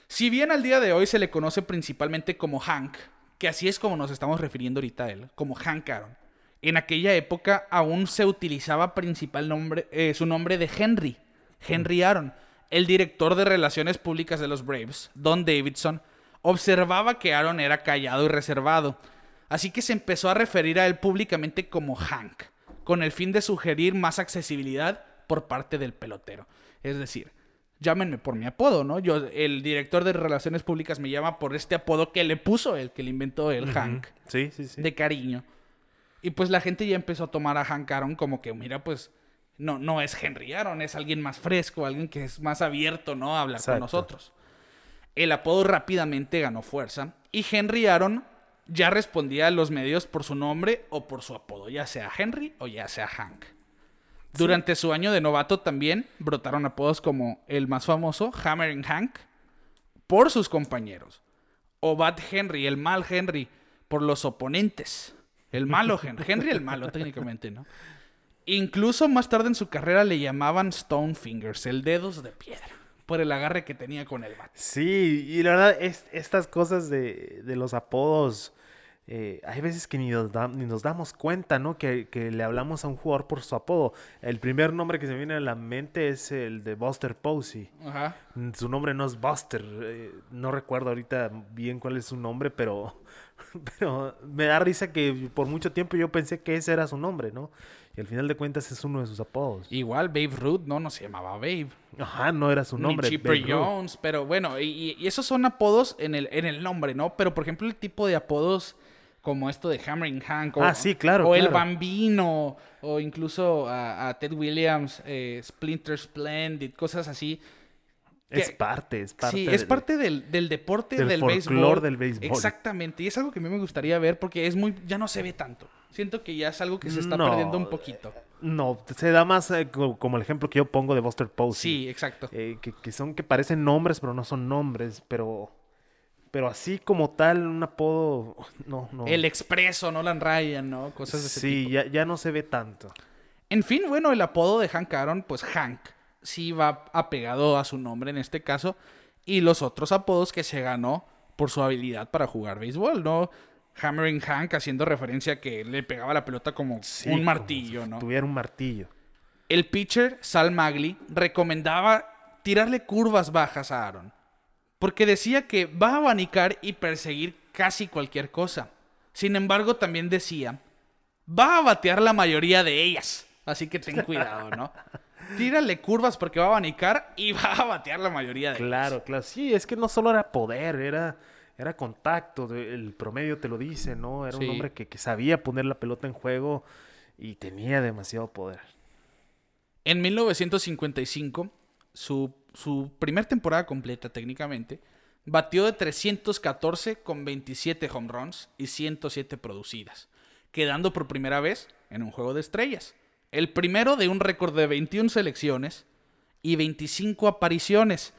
Si bien al día de hoy se le conoce principalmente como Hank, que así es como nos estamos refiriendo ahorita a él, como Hank Aaron, en aquella época aún se utilizaba principal nombre, eh, su nombre de Henry, Henry Aaron. El director de relaciones públicas de los Braves, Don Davidson, observaba que Aaron era callado y reservado, así que se empezó a referir a él públicamente como Hank, con el fin de sugerir más accesibilidad por parte del pelotero. Es decir, llámenme por mi apodo, ¿no? Yo, el director de relaciones públicas me llama por este apodo que le puso él, que le inventó el Hank Sí, sí, sí. de cariño. Y pues la gente ya empezó a tomar a Hank Aaron como que, mira, pues no, no es Henry Aaron, es alguien más fresco, alguien que es más abierto, ¿no? A hablar Exacto. con nosotros. El apodo rápidamente ganó fuerza y Henry Aaron ya respondía a los medios por su nombre o por su apodo, ya sea Henry o ya sea Hank. Durante su año de novato también brotaron apodos como el más famoso, Hammering Hank, por sus compañeros. O Bad Henry, el mal Henry, por los oponentes. El malo Henry. Henry el malo, técnicamente, ¿no? Incluso más tarde en su carrera le llamaban Stone Fingers, el dedos de piedra, por el agarre que tenía con el bat. Sí, y la verdad, es, estas cosas de, de los apodos, eh, hay veces que ni nos, da- ni nos damos cuenta, ¿no? Que, que le hablamos a un jugador por su apodo. El primer nombre que se me viene a la mente es el de Buster Posey. Ajá. Mm, Su nombre no es Buster, eh, no recuerdo ahorita bien cuál es su nombre, pero, pero me da risa que por mucho tiempo yo pensé que ese era su nombre, ¿no? Y al final de cuentas es uno de sus apodos. Igual Babe Ruth, no, no se llamaba Babe. Ajá, no era su nombre. Ni Ruth. Jones, pero bueno, y, y esos son apodos en el, en el nombre, ¿no? Pero por ejemplo, el tipo de apodos como esto de Hammering Hank, o, Ah, sí, claro, o el. Bambino, o incluso a, a Ted Williams, eh, Splinter Splendid, cosas así. es parte, es parte. Sí, es parte del, del deporte del, del béisbol. del béisbol. Exactamente. Y es algo que a mí me gustaría ver porque es muy. ya no se ve tanto. Siento que ya es algo que se está perdiendo un poquito. No, se da más eh, como el ejemplo que yo pongo de Buster Posey. Sí, exacto. Eh, que, que, son que parecen nombres, pero no son nombres. Pero. Pero así como tal, un apodo. No, no. El expreso, Nolan Ryan, ¿no? Cosas de ese sí, tipo. Ya, ya no se ve tanto. En fin, bueno, el apodo de Hank Aaron, pues Hank sí va apegado a su nombre en este caso. Y los otros apodos que se ganó por su habilidad para jugar béisbol, ¿no? Hammering Hank haciendo referencia a que le pegaba la pelota como un martillo, ¿no? tuviera un martillo. El pitcher, Sal Magli, recomendaba tirarle curvas bajas a Aaron. Porque decía que va a abanicar y perseguir casi cualquier cosa. Sin embargo, también decía, va a batear la mayoría de ellas. Así que ten cuidado, ¿no? tírale curvas porque va a abanicar y va a batear la mayoría de Claro, claro. Sí, es que no solo era poder, era, era contacto. El promedio te lo dice, ¿no? Era un hombre que, sabía poner la pelota en juego y tenía demasiado poder. En 1955, su, su primer temporada completa técnicamente, batió de 314 con 27 home runs y 107 producidas, quedando por primera vez en un juego de estrellas. El primero de un récord de 21 selecciones y 25 apariciones.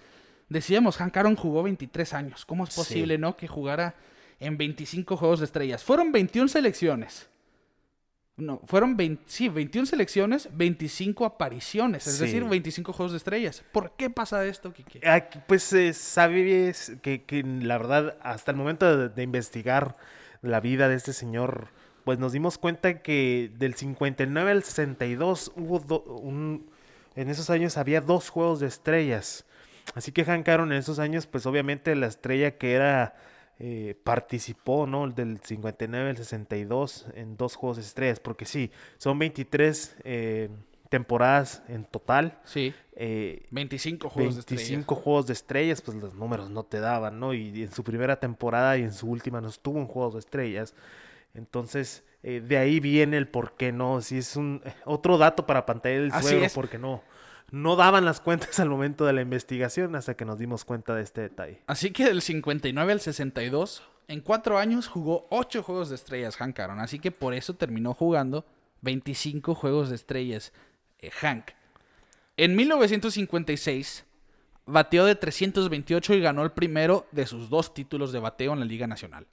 Decíamos, Hank Aaron jugó 23 años. ¿Cómo es posible, no? Que jugara en 25 juegos de estrellas. Fueron 21 selecciones. No, fueron 20, sí, 21 selecciones, 25 apariciones, es decir, 25 juegos de estrellas. ¿Por qué pasa esto, Kike? pues eh, sabes que, que, la verdad, hasta el momento de investigar la vida de este señor pues nos dimos cuenta que del 59 al 62 hubo un, en esos años había dos juegos de estrellas. Así que Hank Aaron en esos años, pues obviamente la estrella que era eh, participó, ¿no? Del 59 al 62 en dos juegos de estrellas, porque sí, son 23 eh, temporadas en total. Sí. 25 eh, juegos de estrellas. 25 juegos de estrellas, pues los números no te daban, ¿no? Y, y, en su primera temporada y en su última no estuvo en juegos de estrellas. Entonces, eh, de ahí viene el por qué no. Si es un eh, otro dato para pantalla del suelo, porque no. No daban las cuentas al momento de la investigación hasta que nos dimos cuenta de este detalle. Así que del 59 al 62, en cuatro años jugó ocho juegos de estrellas Hank Aaron. Así que por eso terminó jugando 25 juegos de estrellas eh, Hank. En 1956 bateó de 328 y ganó el primero de sus dos títulos de bateo en la Liga Nacional.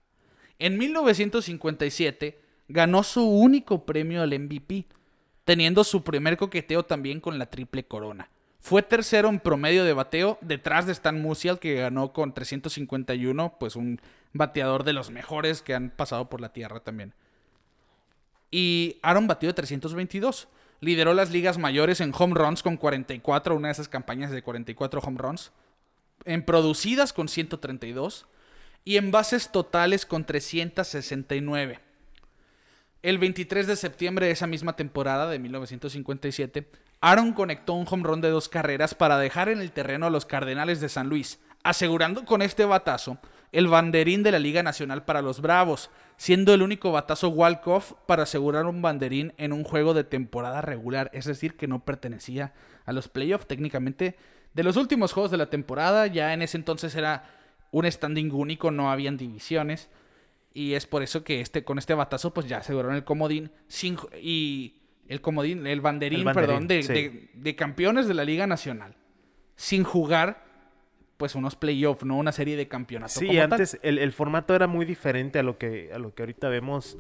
En 1957 ganó su único premio al MVP, teniendo su primer coqueteo también con la triple corona. Fue tercero en promedio de bateo, detrás de Stan Musial, que ganó con 351, pues un bateador de los mejores que han pasado por la tierra también. Y Aaron batió de 322. Lideró las ligas mayores en home runs con 44, una de esas campañas de 44 home runs. En producidas con 132 y en bases totales con 369. El 23 de septiembre de esa misma temporada de 1957, Aaron conectó un home run de dos carreras para dejar en el terreno a los Cardenales de San Luis, asegurando con este batazo el banderín de la Liga Nacional para los Bravos, siendo el único batazo walk-off para asegurar un banderín en un juego de temporada regular, es decir, que no pertenecía a los playoffs técnicamente. De los últimos juegos de la temporada, ya en ese entonces era un standing único, no habían divisiones. Y es por eso que este, con este batazo, pues ya aseguraron el comodín. Sin, y el comodín, el banderín, perdón, de, de, campeones de la Liga Nacional. Sin jugar, pues, unos playoffs, ¿no? Una serie de campeonatos. Sí, antes el, el, formato era muy diferente a lo que, a lo que ahorita vemos.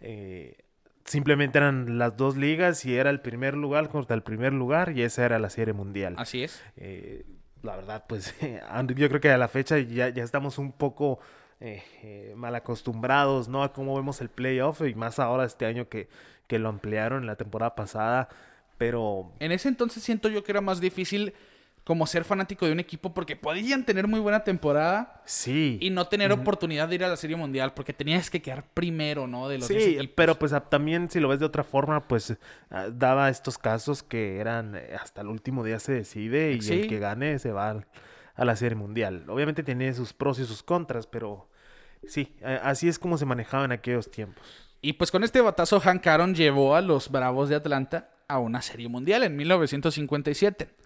Eh, simplemente eran las dos ligas y era el primer lugar contra el primer lugar y esa era la serie mundial. Así es. Eh, la verdad, pues yo creo que a la fecha ya, ya estamos un poco eh, eh, mal acostumbrados, ¿no? A cómo vemos el playoff y más ahora este año que, que lo ampliaron en la temporada pasada. Pero... En ese entonces siento yo que era más difícil como ser fanático de un equipo porque podían tener muy buena temporada. Sí. Y no tener oportunidad de ir a la Serie Mundial porque tenías que quedar primero, ¿no? De los sí, pero pues también si lo ves de otra forma, pues daba estos casos que eran eh, hasta el último día se decide y el que gane se va a la Serie Mundial. Obviamente tiene sus pros y sus contras, pero sí, así es como se manejaba en aquellos tiempos. Y pues con este batazo Hank Aaron llevó a los Bravos de Atlanta a una Serie Mundial en 1957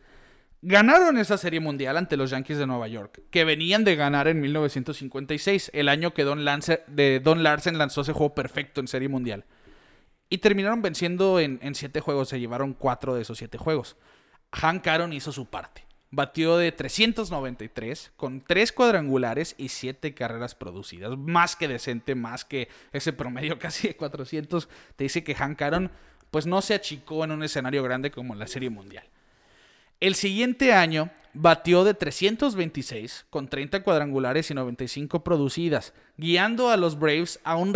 Ganaron esa serie mundial ante los Yankees de Nueva York, que venían de ganar en 1956, el año que Don Larsen lanzó ese juego perfecto en serie mundial. Y terminaron venciendo en, en siete juegos, se llevaron cuatro de esos siete juegos. Hank Aaron hizo su parte. Batió de 393 con tres cuadrangulares y siete carreras producidas. Más que decente, más que ese promedio casi de 400. Te dice que Hank Aaron pues no se achicó en un escenario grande como la Serie Mundial. El siguiente año batió de 326 con 30 cuadrangulares y 95 producidas, guiando a los Braves a un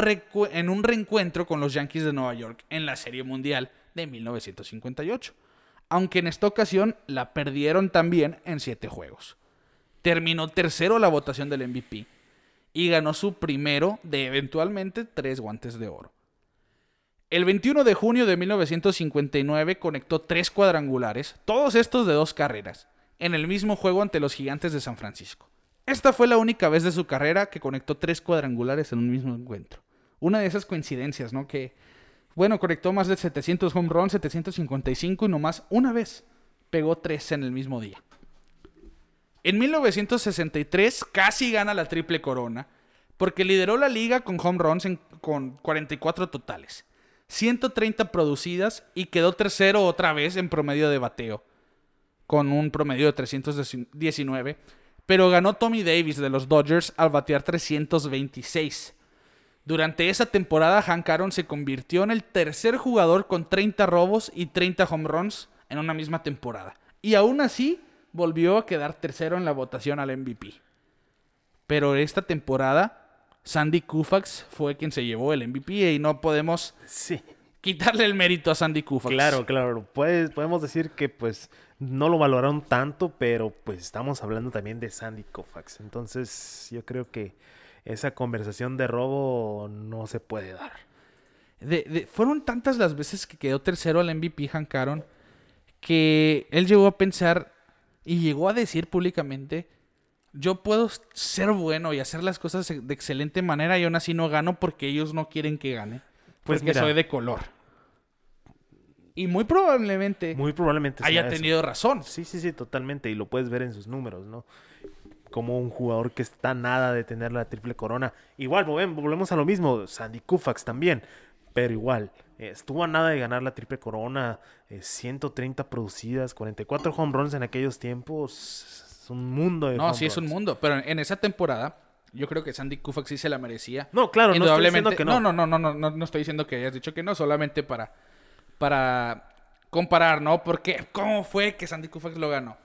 en un reencuentro con los Yankees de Nueva York en la Serie Mundial de 1958, aunque en esta ocasión la perdieron también en 7 juegos. Terminó tercero la votación del MVP y ganó su primero de eventualmente tres guantes de oro. El 21 de junio de 1959 conectó tres cuadrangulares, todos estos de dos carreras, en el mismo juego ante los Gigantes de San Francisco. Esta fue la única vez de su carrera que conectó tres cuadrangulares en un mismo encuentro. Una de esas coincidencias, ¿no? Que, bueno, conectó más de 700 home runs, 755 y nomás una vez pegó tres en el mismo día. En 1963 casi gana la triple corona porque lideró la liga con home runs con 44 totales 130 producidas y quedó tercero otra vez en promedio de bateo, con un promedio de 319, pero ganó Tommy Davis de los Dodgers al batear 326. Durante esa temporada, Hank Aaron se convirtió en el tercer jugador con 30 robos y 30 home runs en una misma temporada. Y aún así, volvió a quedar tercero en la votación al MVP. Pero esta temporada Sandy Koufax fue quien se llevó el MVP y no podemos quitarle el mérito a Sandy Koufax. Claro, claro. Pues, podemos decir que pues no lo valoraron tanto, pero pues estamos hablando también de Sandy Koufax. Entonces yo creo que esa conversación de robo no se puede dar. fueron tantas las veces que quedó tercero al MVP Hank Aaron que él llegó a pensar y llegó a decir públicamente yo puedo ser bueno y hacer las cosas de excelente manera y aún así no gano porque ellos no quieren que gane. Pues porque soy de color. Y muy probablemente, muy probablemente haya tenido razón. Sí, sí, sí, totalmente. Y lo puedes ver en sus números, ¿no? Como un jugador que está nada de tener la triple corona. Igual, volvemos a lo mismo. Sandy Koufax también. Pero igual, estuvo a nada de ganar la triple corona. 130 eh, producidas, 44 home runs en aquellos tiempos un mundo de No, sí es un mundo, pero en esa temporada yo creo que Sandy Koufax sí se la merecía. No, claro, no estoy diciendo que no. No, no, no, no, no, no estoy diciendo que hayas dicho que no, solamente para para comparar, ¿no? Porque ¿cómo fue que Sandy Koufax lo ganó?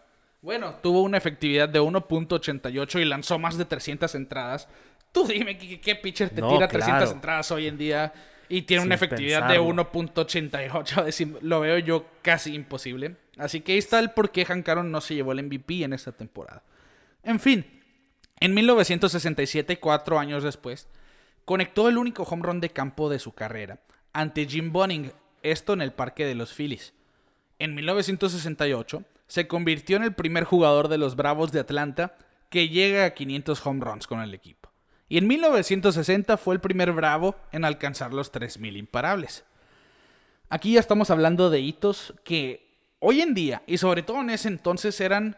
Bueno, tuvo una efectividad de 1.88 y lanzó más de 300 entradas. Tú dime qué, pitcher te tira 300 entradas hoy en día y tiene una efectividad de 1.88. Lo veo yo casi imposible. Así que ahí está el por qué Hank Aaron no se llevó el MVP en esta temporada. En fin, en 1967, cuatro años después, conectó el único home run de campo de su carrera ante Jim Bunning, esto en el Parque de los Phillies. En 1968, se convirtió en el primer jugador de los Bravos de Atlanta que llega a 500 home runs con el equipo. Y en 1960 fue el primer Bravo en alcanzar los 3.000 imparables. Aquí ya estamos hablando de hitos que hoy en día, y sobre todo en ese entonces, eran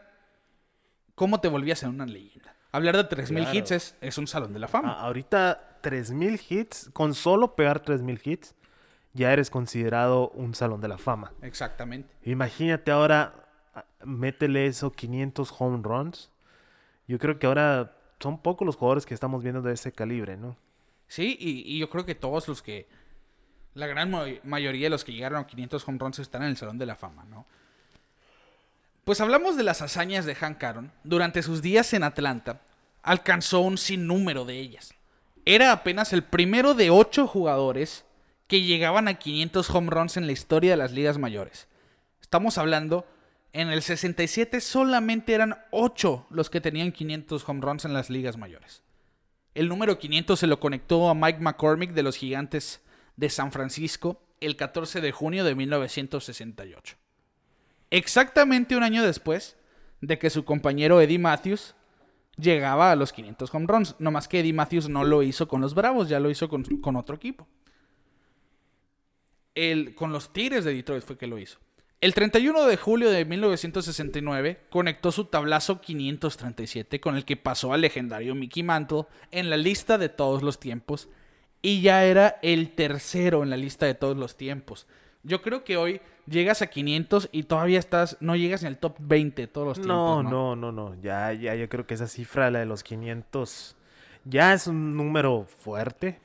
cómo te volvías en una leyenda. Hablar de 3.000 hits es, un salón de la fama. ahorita 3.000 hits, con solo pegar 3.000 hits, ya eres considerado un salón de la fama. Exactamente. Imagínate ahora, métele eso 500 home runs. Yo creo que ahora son pocos los jugadores que estamos viendo de ese calibre, ¿no? Sí, y, y yo creo que todos los que la gran mayoría de los que llegaron a 500 home runs están en el Salón de la Fama, ¿no? Pues hablamos de las hazañas de Hank Aaron. Durante sus días en Atlanta, alcanzó un sinnúmero de ellas. Era apenas el primero de ocho jugadores que llegaban a 500 home runs en la historia de las ligas mayores. Estamos hablando, en el 67 solamente eran ocho los que tenían 500 home runs en las ligas mayores. El número 500 se lo conectó a Mike McCormick de los Gigantes de San Francisco el 14 de junio de 1968. Exactamente un año después de que su compañero Eddie Matthews llegaba a los 500 home runs. No más que Eddie Matthews no lo hizo con los Bravos, ya lo hizo con otro equipo. El, con los Tigres de Detroit fue que lo hizo. El 31 de julio de 1969 conectó su tablazo 537 con el que pasó al legendario Mickey Mantle en la lista de todos los tiempos y ya era el tercero en la lista de todos los tiempos. Yo creo que hoy llegas a 500 y todavía estás, no llegas en el top 20 de todos los tiempos. No, no, no, no, ya, ya, yo creo que esa cifra, la de los 500, ya es un número fuerte,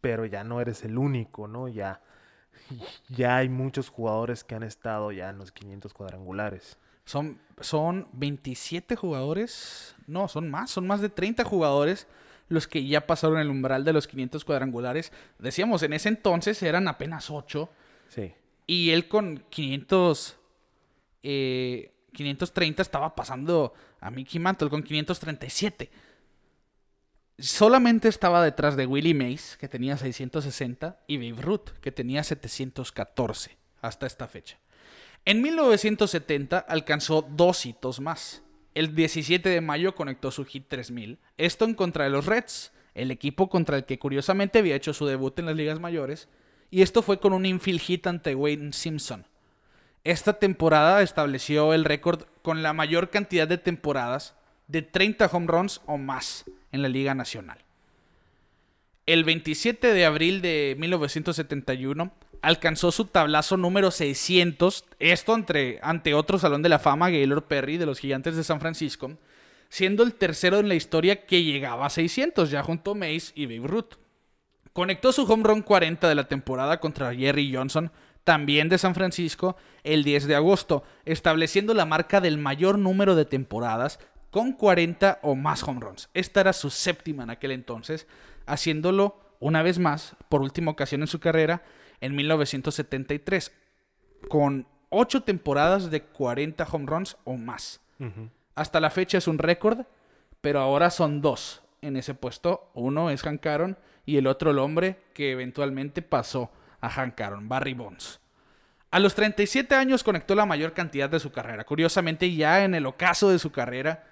pero ya no eres el único, ¿no? Ya, ya hay muchos jugadores que han estado ya en los 500 cuadrangulares. Son, son 27 jugadores, no, son más, son más de 30 jugadores los que ya pasaron el umbral de los 500 cuadrangulares. Decíamos, en ese entonces eran apenas 8. Sí. Y él con 500, 530 eh, estaba pasando a Mickey Mantle con 537. Solamente estaba detrás de Willie Mays, que tenía 660, y Babe Ruth, que tenía 714 hasta esta fecha. En 1970 alcanzó dos hitos más. El 17 de mayo conectó su hit 3000, esto en contra de los Reds, el equipo contra el que curiosamente había hecho su debut en las ligas mayores, y esto fue con un infield hit ante Wayne Simpson. Esta temporada estableció el récord con la mayor cantidad de temporadas de 30 home runs o más en la Liga Nacional. El 27 de abril de 1971 alcanzó su tablazo número 600, esto ante, ante otro Salón de la Fama, Gaylord Perry, de los Gigantes de San Francisco, siendo el tercero en la historia que llegaba a 600, ya junto a Mace y Babe Ruth. Conectó su home run 40 de la temporada contra Jerry Johnson, también de San Francisco, el 10 de agosto, estableciendo la marca del mayor número de temporadas con 40 o más home runs. Esta era su séptima en aquel entonces, haciéndolo una vez más, por última ocasión en su carrera, en 1973, con 8 temporadas de 40 home runs o más. Hasta la fecha es un récord, pero ahora son dos en ese puesto. Uno es Hank Aaron y el otro el hombre que eventualmente pasó a Hank Aaron, Barry Bonds. A los 37 años conectó la mayor cantidad de su carrera. Curiosamente, ya en el ocaso de su carrera,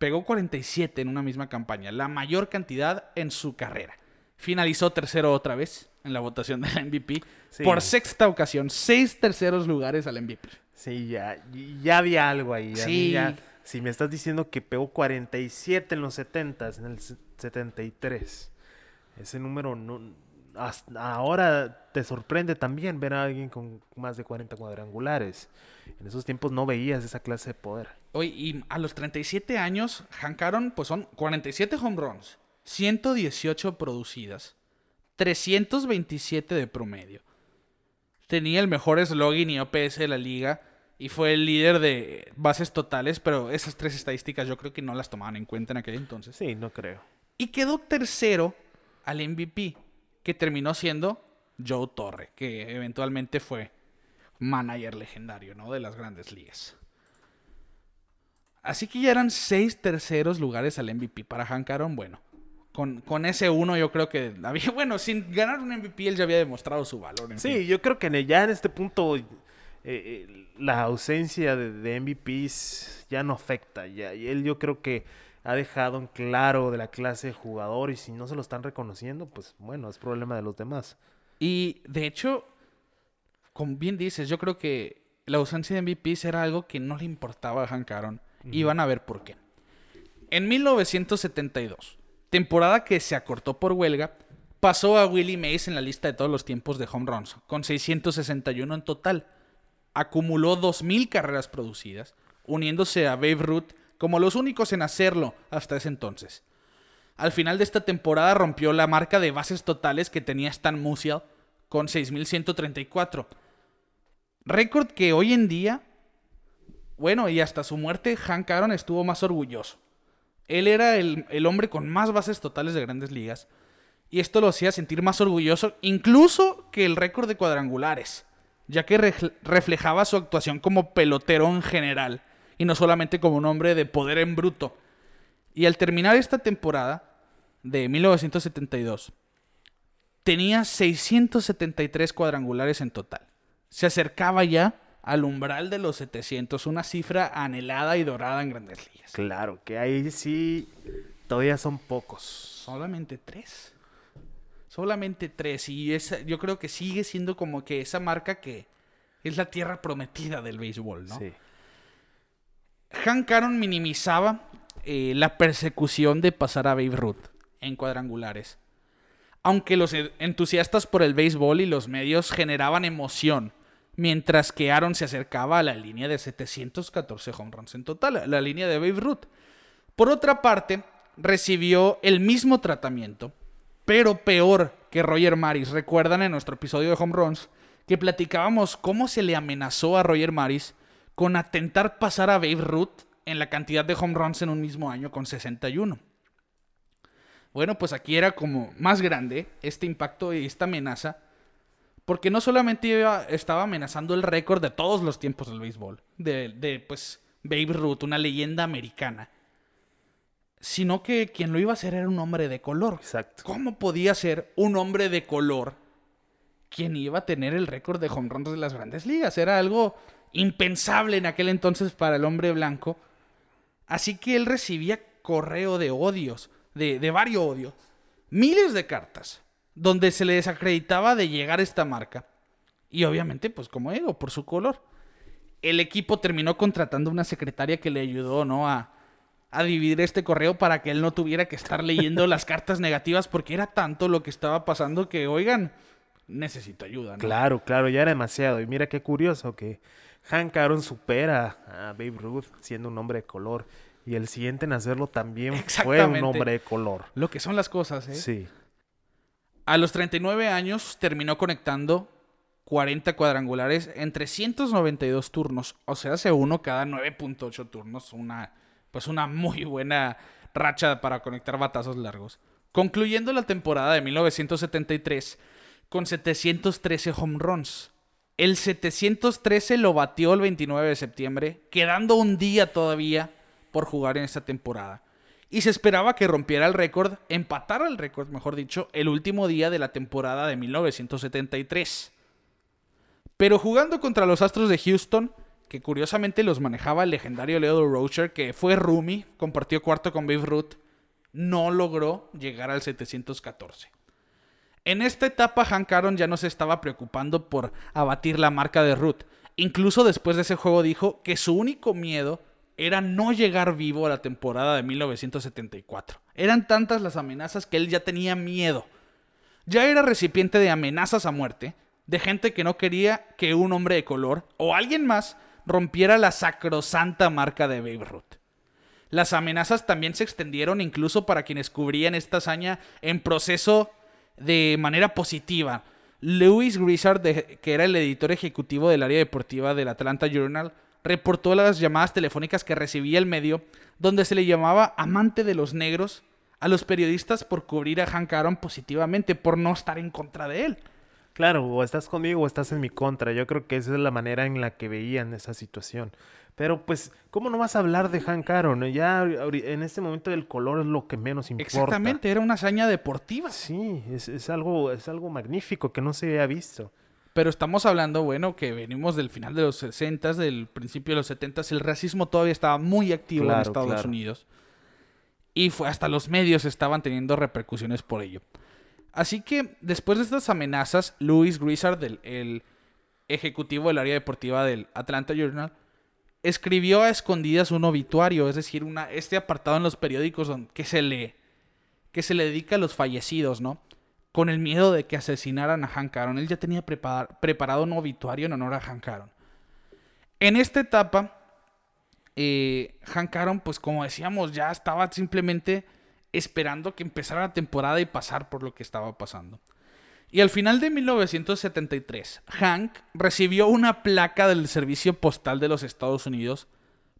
pegó 47 en una misma campaña, la mayor cantidad en su carrera. Finalizó tercero otra vez en la votación del MVP por sexta ocasión, seis terceros lugares al MVP. Sí, ya, ya había algo ahí. Sí. si me estás diciendo que pegó 47 en los 70, en el 73 ese número no, hasta ahora te sorprende también ver a alguien con más de 40 cuadrangulares. En esos tiempos no veías esa clase de poder. Oye, y a los 37 años, Hank Aaron, pues son 47 home runs, 118 producidas, 327 de promedio. Tenía el mejor slogan y OPS de la liga y fue el líder de bases totales, pero esas tres estadísticas yo creo que no las tomaban en cuenta en aquel entonces. Sí, no creo. Y quedó tercero al MVP, que terminó siendo Joe Torre, que eventualmente fue manager legendario, ¿no? De las grandes ligas. Así que ya eran seis terceros lugares al MVP para Hank Aaron. Bueno, con, con, ese uno yo creo que había, bueno, sin ganar un MVP él ya había demostrado su valor. sí, yo creo que ya en este punto eh, eh, la ausencia de, de, MVPs ya no afecta. Ya, y él yo creo que ha dejado en claro de la clase de jugador y si no se lo están reconociendo, pues bueno, es problema de los demás. Y de hecho, como bien dices, yo creo que la ausencia de MVPs era algo que no le importaba a Hank Aaron. Y van a ver por qué. En 1972, temporada que se acortó por huelga, pasó a Willie Mays en la lista de todos los tiempos de home runs, con 661 en total. Acumuló 2.000 carreras producidas, uniéndose a Babe Ruth como los únicos en hacerlo hasta ese entonces. Al final de esta temporada rompió la marca de bases totales que tenía Stan Musial con 6.134. Récord que hoy en día, bueno, y hasta su muerte, Hank Aaron estuvo más orgulloso. Él era el, el hombre con más bases totales de grandes ligas. Y esto lo hacía sentir más orgulloso incluso que el récord de cuadrangulares, ya que reflejaba su actuación como pelotero en general y no solamente como un hombre de poder en bruto. Y al terminar esta temporada de 1972, tenía 673 cuadrangulares en total. Se acercaba ya al umbral de los 700, una cifra anhelada y dorada en grandes ligas. Claro, que ahí sí todavía son pocos. Solamente tres. Solamente tres. Y esa, yo creo que sigue siendo como que esa marca que Es la tierra prometida del béisbol, ¿no? Sí. Hank Aaron minimizaba eh, la persecución de pasar a Babe Ruth en cuadrangulares. Aunque los entusiastas por el béisbol y los medios generaban emoción, mientras que Aaron se acercaba a la línea de 714 home runs en total, la línea de Babe Ruth. Por otra parte, recibió el mismo tratamiento, pero peor que Roger Maris. Recuerdan en nuestro episodio de home runs que platicábamos cómo se le amenazó a Roger Maris con atentar pasar a Babe Ruth en la cantidad de home runs en un mismo año con 61. Bueno, pues aquí era como más grande este impacto y esta amenaza, porque no solamente estaba amenazando el récord de todos los tiempos del béisbol, de, de pues Babe Ruth, una leyenda americana, sino que quien lo iba a hacer era un hombre de color. Exacto. ¿Cómo podía ser un hombre de color quien iba a tener el récord de home runs de las grandes ligas? Era algo impensable en aquel entonces para el hombre blanco. Así que él recibía correo de odios, de, de varios odios, miles de cartas, donde se le desacreditaba de llegar a esta marca. Y obviamente, pues como digo, por su color. El equipo terminó contratando una secretaria que le ayudó, ¿no? A, a dividir este correo para que él no tuviera que estar leyendo las cartas negativas porque era tanto lo que estaba pasando que, oigan, necesito ayuda. ¿no? Claro, claro, ya era demasiado. Y mira qué curioso que Hank Aaron supera a Babe Ruth siendo un hombre de color. Y el siguiente en hacerlo también fue un hombre de color. Lo que son las cosas, ¿eh? Sí. A los 39 años terminó conectando 40 cuadrangulares en 392 turnos. O sea, hace uno cada 9.8 turnos. Una, pues una muy buena racha para conectar batazos largos. Concluyendo la temporada de 1973 con 713 home runs. El 713 lo batió el 29 de septiembre, quedando un día todavía por jugar en esta temporada. Y se esperaba que rompiera el récord, empatara el récord, mejor dicho, el último día de la temporada de 1973. Pero jugando contra los Astros de Houston, que curiosamente los manejaba el legendario Leo Rocher, que fue roomie, compartió cuarto con Babe Ruth, no logró llegar al 714. En esta etapa, Hank Aaron ya no se estaba preocupando por abatir la marca de Ruth. Incluso después de ese juego dijo que su único miedo era no llegar vivo a la temporada de 1974. Eran tantas las amenazas que él ya tenía miedo. Ya era recipiente de amenazas a muerte, de gente que no quería que un hombre de color o alguien más rompiera la sacrosanta marca de Babe Ruth. Las amenazas también se extendieron incluso para quienes cubrían esta hazaña en proceso de manera positiva. Lewis Grizzard, que era el editor ejecutivo del área deportiva del Atlanta Journal, reportó las llamadas telefónicas que recibía el medio, donde se le llamaba amante de los negros a los periodistas por cubrir a Hank Aaron positivamente, por no estar en contra de él. Claro, o estás conmigo o estás en mi contra. Yo creo que esa es la manera en la que veían esa situación. Pero pues, ¿cómo no vas a hablar de Hank Aaron? Ya en este momento el color es lo que menos importa. Exactamente, era una hazaña deportiva. Sí, es, algo, es algo magnífico que no se había visto. Pero estamos hablando, bueno, que venimos del final de los 60, del principio de los 70, el racismo todavía estaba muy activo en Estados Unidos. Y fue hasta los medios estaban teniendo repercusiones por ello. Así que después de estas amenazas, Louis Grizzard, el ejecutivo del área deportiva del Atlanta Journal, escribió a escondidas un obituario, es decir, una, este apartado en los periódicos que se le que se le dedica a los fallecidos, ¿no? Con el miedo de que asesinaran a Hank Aaron. Él ya tenía preparado un obituario en honor a Hank Aaron. En esta etapa, eh, Hank Aaron, pues como decíamos, ya estaba simplemente esperando que empezara la temporada y pasar por lo que estaba pasando. Y al final de 1973, Hank recibió una placa del Servicio Postal de los Estados Unidos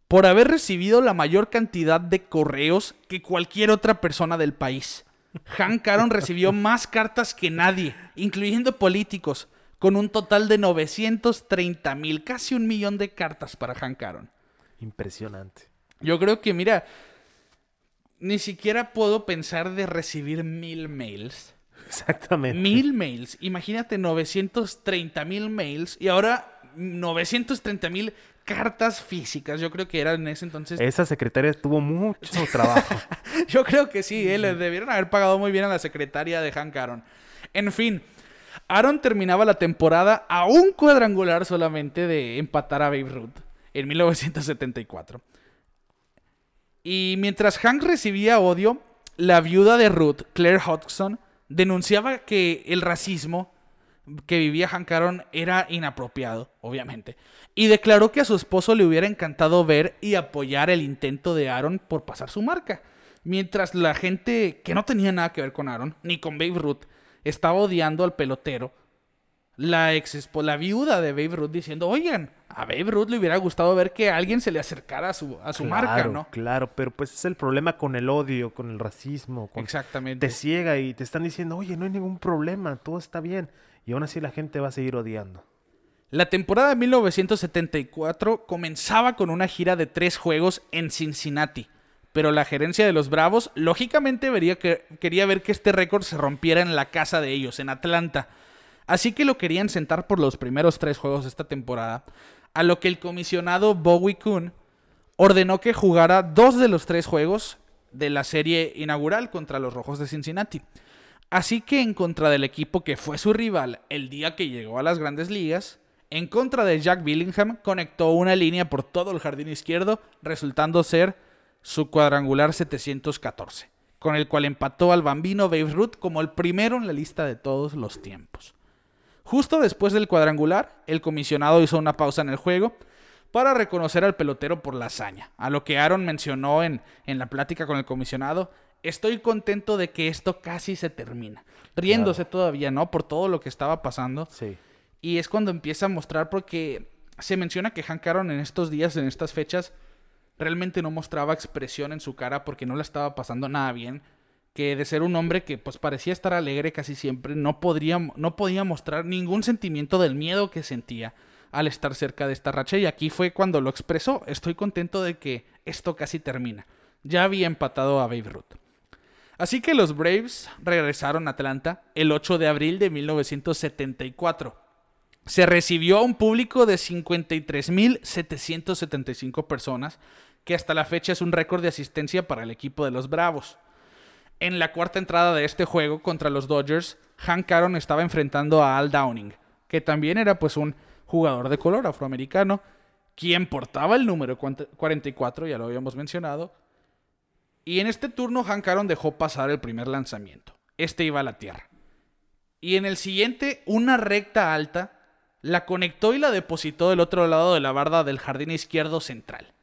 por haber recibido la mayor cantidad de correos que cualquier otra persona del país. Hank Aaron recibió más cartas que nadie, incluyendo políticos, con un total de 930 mil, casi un millón de cartas para Hank Aaron. Impresionante. Yo creo que, mira, ni siquiera puedo pensar de recibir mil mails Exactamente. Mil mails. Imagínate 930 mil mails y ahora 930 mil cartas físicas. Yo creo que era en ese entonces. Esa secretaria tuvo mucho trabajo. Yo creo que sí, ¿eh? le debieron haber pagado muy bien a la secretaria de Hank Aaron. En fin, Aaron terminaba la temporada a un cuadrangular solamente de empatar a Babe Ruth en 1974. Y mientras Hank recibía odio, la viuda de Ruth, Claire Hodgson, denunciaba que el racismo que vivía Hank Aaron era inapropiado, obviamente, y declaró que a su esposo le hubiera encantado ver y apoyar el intento de Aaron por pasar su marca, mientras la gente que no tenía nada que ver con Aaron, ni con Babe Ruth, estaba odiando al pelotero. La ex la viuda de Babe Ruth diciendo, oigan, a Babe Ruth le hubiera gustado ver que alguien se le acercara a su, a su marca, ¿no? Claro, pero pues es el problema con el odio, con el racismo. Exactamente. Te ciega y te están diciendo, oye, no hay ningún problema, todo está bien. Y aún así la gente va a seguir odiando. La temporada de 1974 comenzaba con una gira de tres juegos en Cincinnati pero la gerencia de los Bravos lógicamente quería ver que este récord se rompiera en la casa de ellos, en Atlanta. Así que lo querían sentar por los primeros tres juegos de esta temporada, a lo que el comisionado Bowie Kuhn ordenó que jugara dos de los tres juegos de la serie inaugural contra los Rojos de Cincinnati. Así que en contra del equipo que fue su rival el día que llegó a las grandes ligas, en contra de Jack Billingham, conectó una línea por todo el jardín izquierdo, resultando ser su cuadrangular 714, con el cual empató al bambino Babe Ruth como el primero en la lista de todos los tiempos. Justo después del cuadrangular, el comisionado hizo una pausa en el juego para reconocer al pelotero por la hazaña, a lo que Aaron mencionó en, en la plática con el comisionado, estoy contento de que esto casi se termina, riéndose todavía, ¿no? Por todo lo que estaba pasando. Sí. Y es cuando empieza a mostrar porque se menciona que Hank Aaron en estos días, en estas fechas, realmente no mostraba expresión en su cara porque no le estaba pasando nada bien. Que de ser un hombre que pues parecía estar alegre casi siempre, no, podría, no podía mostrar ningún sentimiento del miedo que sentía al estar cerca de esta racha. Y aquí fue cuando lo expresó. Estoy contento de que esto casi termina. Ya había empatado a Babe Ruth. Así que los Braves regresaron a Atlanta el 8 de abril de 1974. Se recibió a un público de 53.775 personas que hasta la fecha es un récord de asistencia para el equipo de los Bravos. En la cuarta entrada de este juego contra los Dodgers, Hank Aaron estaba enfrentando a Al Downing, que también era pues un jugador de color afroamericano, quien portaba el número 44, ya lo habíamos mencionado. Y en este turno Hank Aaron dejó pasar el primer lanzamiento. Este iba a la tierra. Y en el siguiente, una recta alta, la conectó y la depositó del otro lado de la barda del jardín izquierdo central.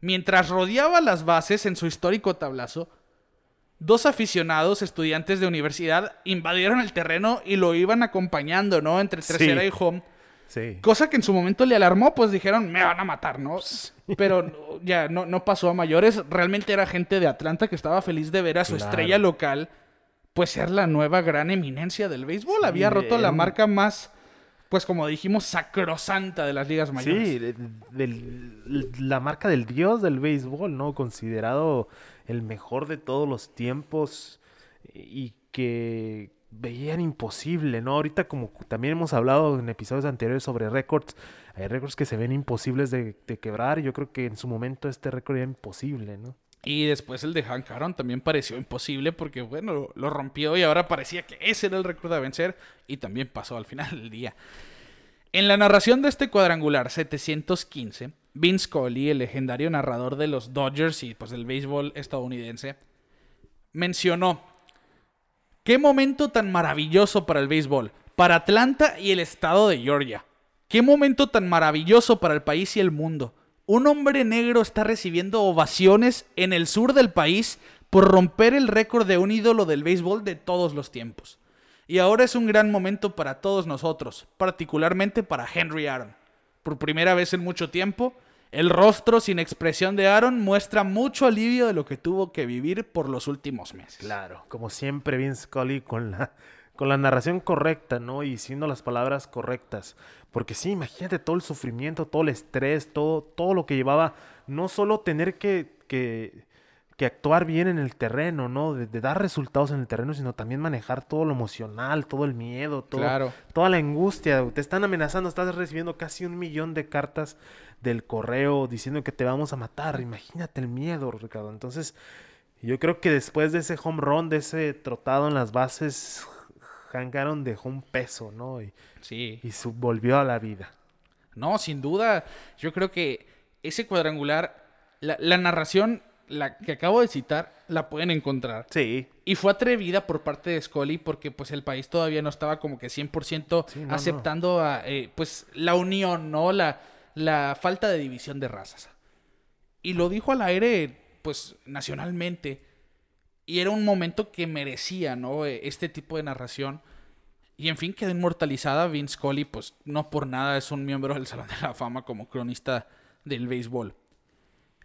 Mientras rodeaba las bases en su histórico tablazo, dos aficionados estudiantes de universidad invadieron el terreno y lo iban acompañando, ¿no? Entre tercera y home. Sí. Cosa que en su momento le alarmó, pues dijeron, me van a matar, ¿no? Pero ya no, no, pasó a mayores. Realmente era gente de Atlanta que estaba feliz de ver a su estrella local, pues ser la nueva gran eminencia del béisbol. Había roto la marca más pues como dijimos, sacrosanta de las ligas mayores. Sí, la marca del dios del béisbol, ¿no? Considerado el mejor de todos los tiempos y que veían imposible, ¿no? Ahorita como también hemos hablado en episodios anteriores sobre récords, hay récords que se ven imposibles de, quebrar y yo creo que en su momento este récord era imposible, ¿no? Y después el de Hank Aaron también pareció imposible porque, bueno, lo, rompió y ahora parecía que ese era el récord a vencer y también pasó al final del día. En la narración de este cuadrangular 715, Vince Coley, el legendario narrador de los Dodgers y pues del béisbol estadounidense, mencionó, qué momento tan maravilloso para el béisbol, para Atlanta y el estado de Georgia. Qué momento tan maravilloso para el país y el mundo un hombre negro está recibiendo ovaciones en el sur del país por romper el récord de un ídolo del béisbol de todos los tiempos. Y ahora es un gran momento para todos nosotros, particularmente para Henry Aaron. Por primera vez en mucho tiempo, el rostro sin expresión de Aaron muestra mucho alivio de lo que tuvo que vivir por los últimos meses. Claro, como siempre Vince Scully con la con la narración correcta, ¿no? Y diciendo las palabras correctas. Porque sí, imagínate todo el sufrimiento, todo el estrés, todo, todo lo que llevaba, no solo tener que, que, que actuar bien en el terreno, ¿no? De, dar resultados en el terreno, sino también manejar todo lo emocional, todo el miedo, todo, toda la angustia. Te están amenazando, estás recibiendo casi un millón de cartas del correo diciendo que te vamos a matar. Imagínate el miedo, Ricardo. Entonces, yo creo que después de ese home run, de ese trotado en las bases, Hank Aaron dejó un peso, ¿no? Y, sí. Y volvió a la vida. No, sin duda. Yo creo que ese cuadrangular, la, la narración la que acabo de citar, la pueden encontrar. Sí. Y fue atrevida por parte de Scully porque pues el país todavía no estaba como que 100% aceptando A, eh, pues la unión, ¿no? La, la falta de división de razas. Y lo dijo al aire pues nacionalmente. Y era un momento que merecía, ¿no? E, este tipo de narración. Y en fin, quedó inmortalizada. Vince Scully, pues no por nada es un miembro del Salón de la Fama como cronista del béisbol.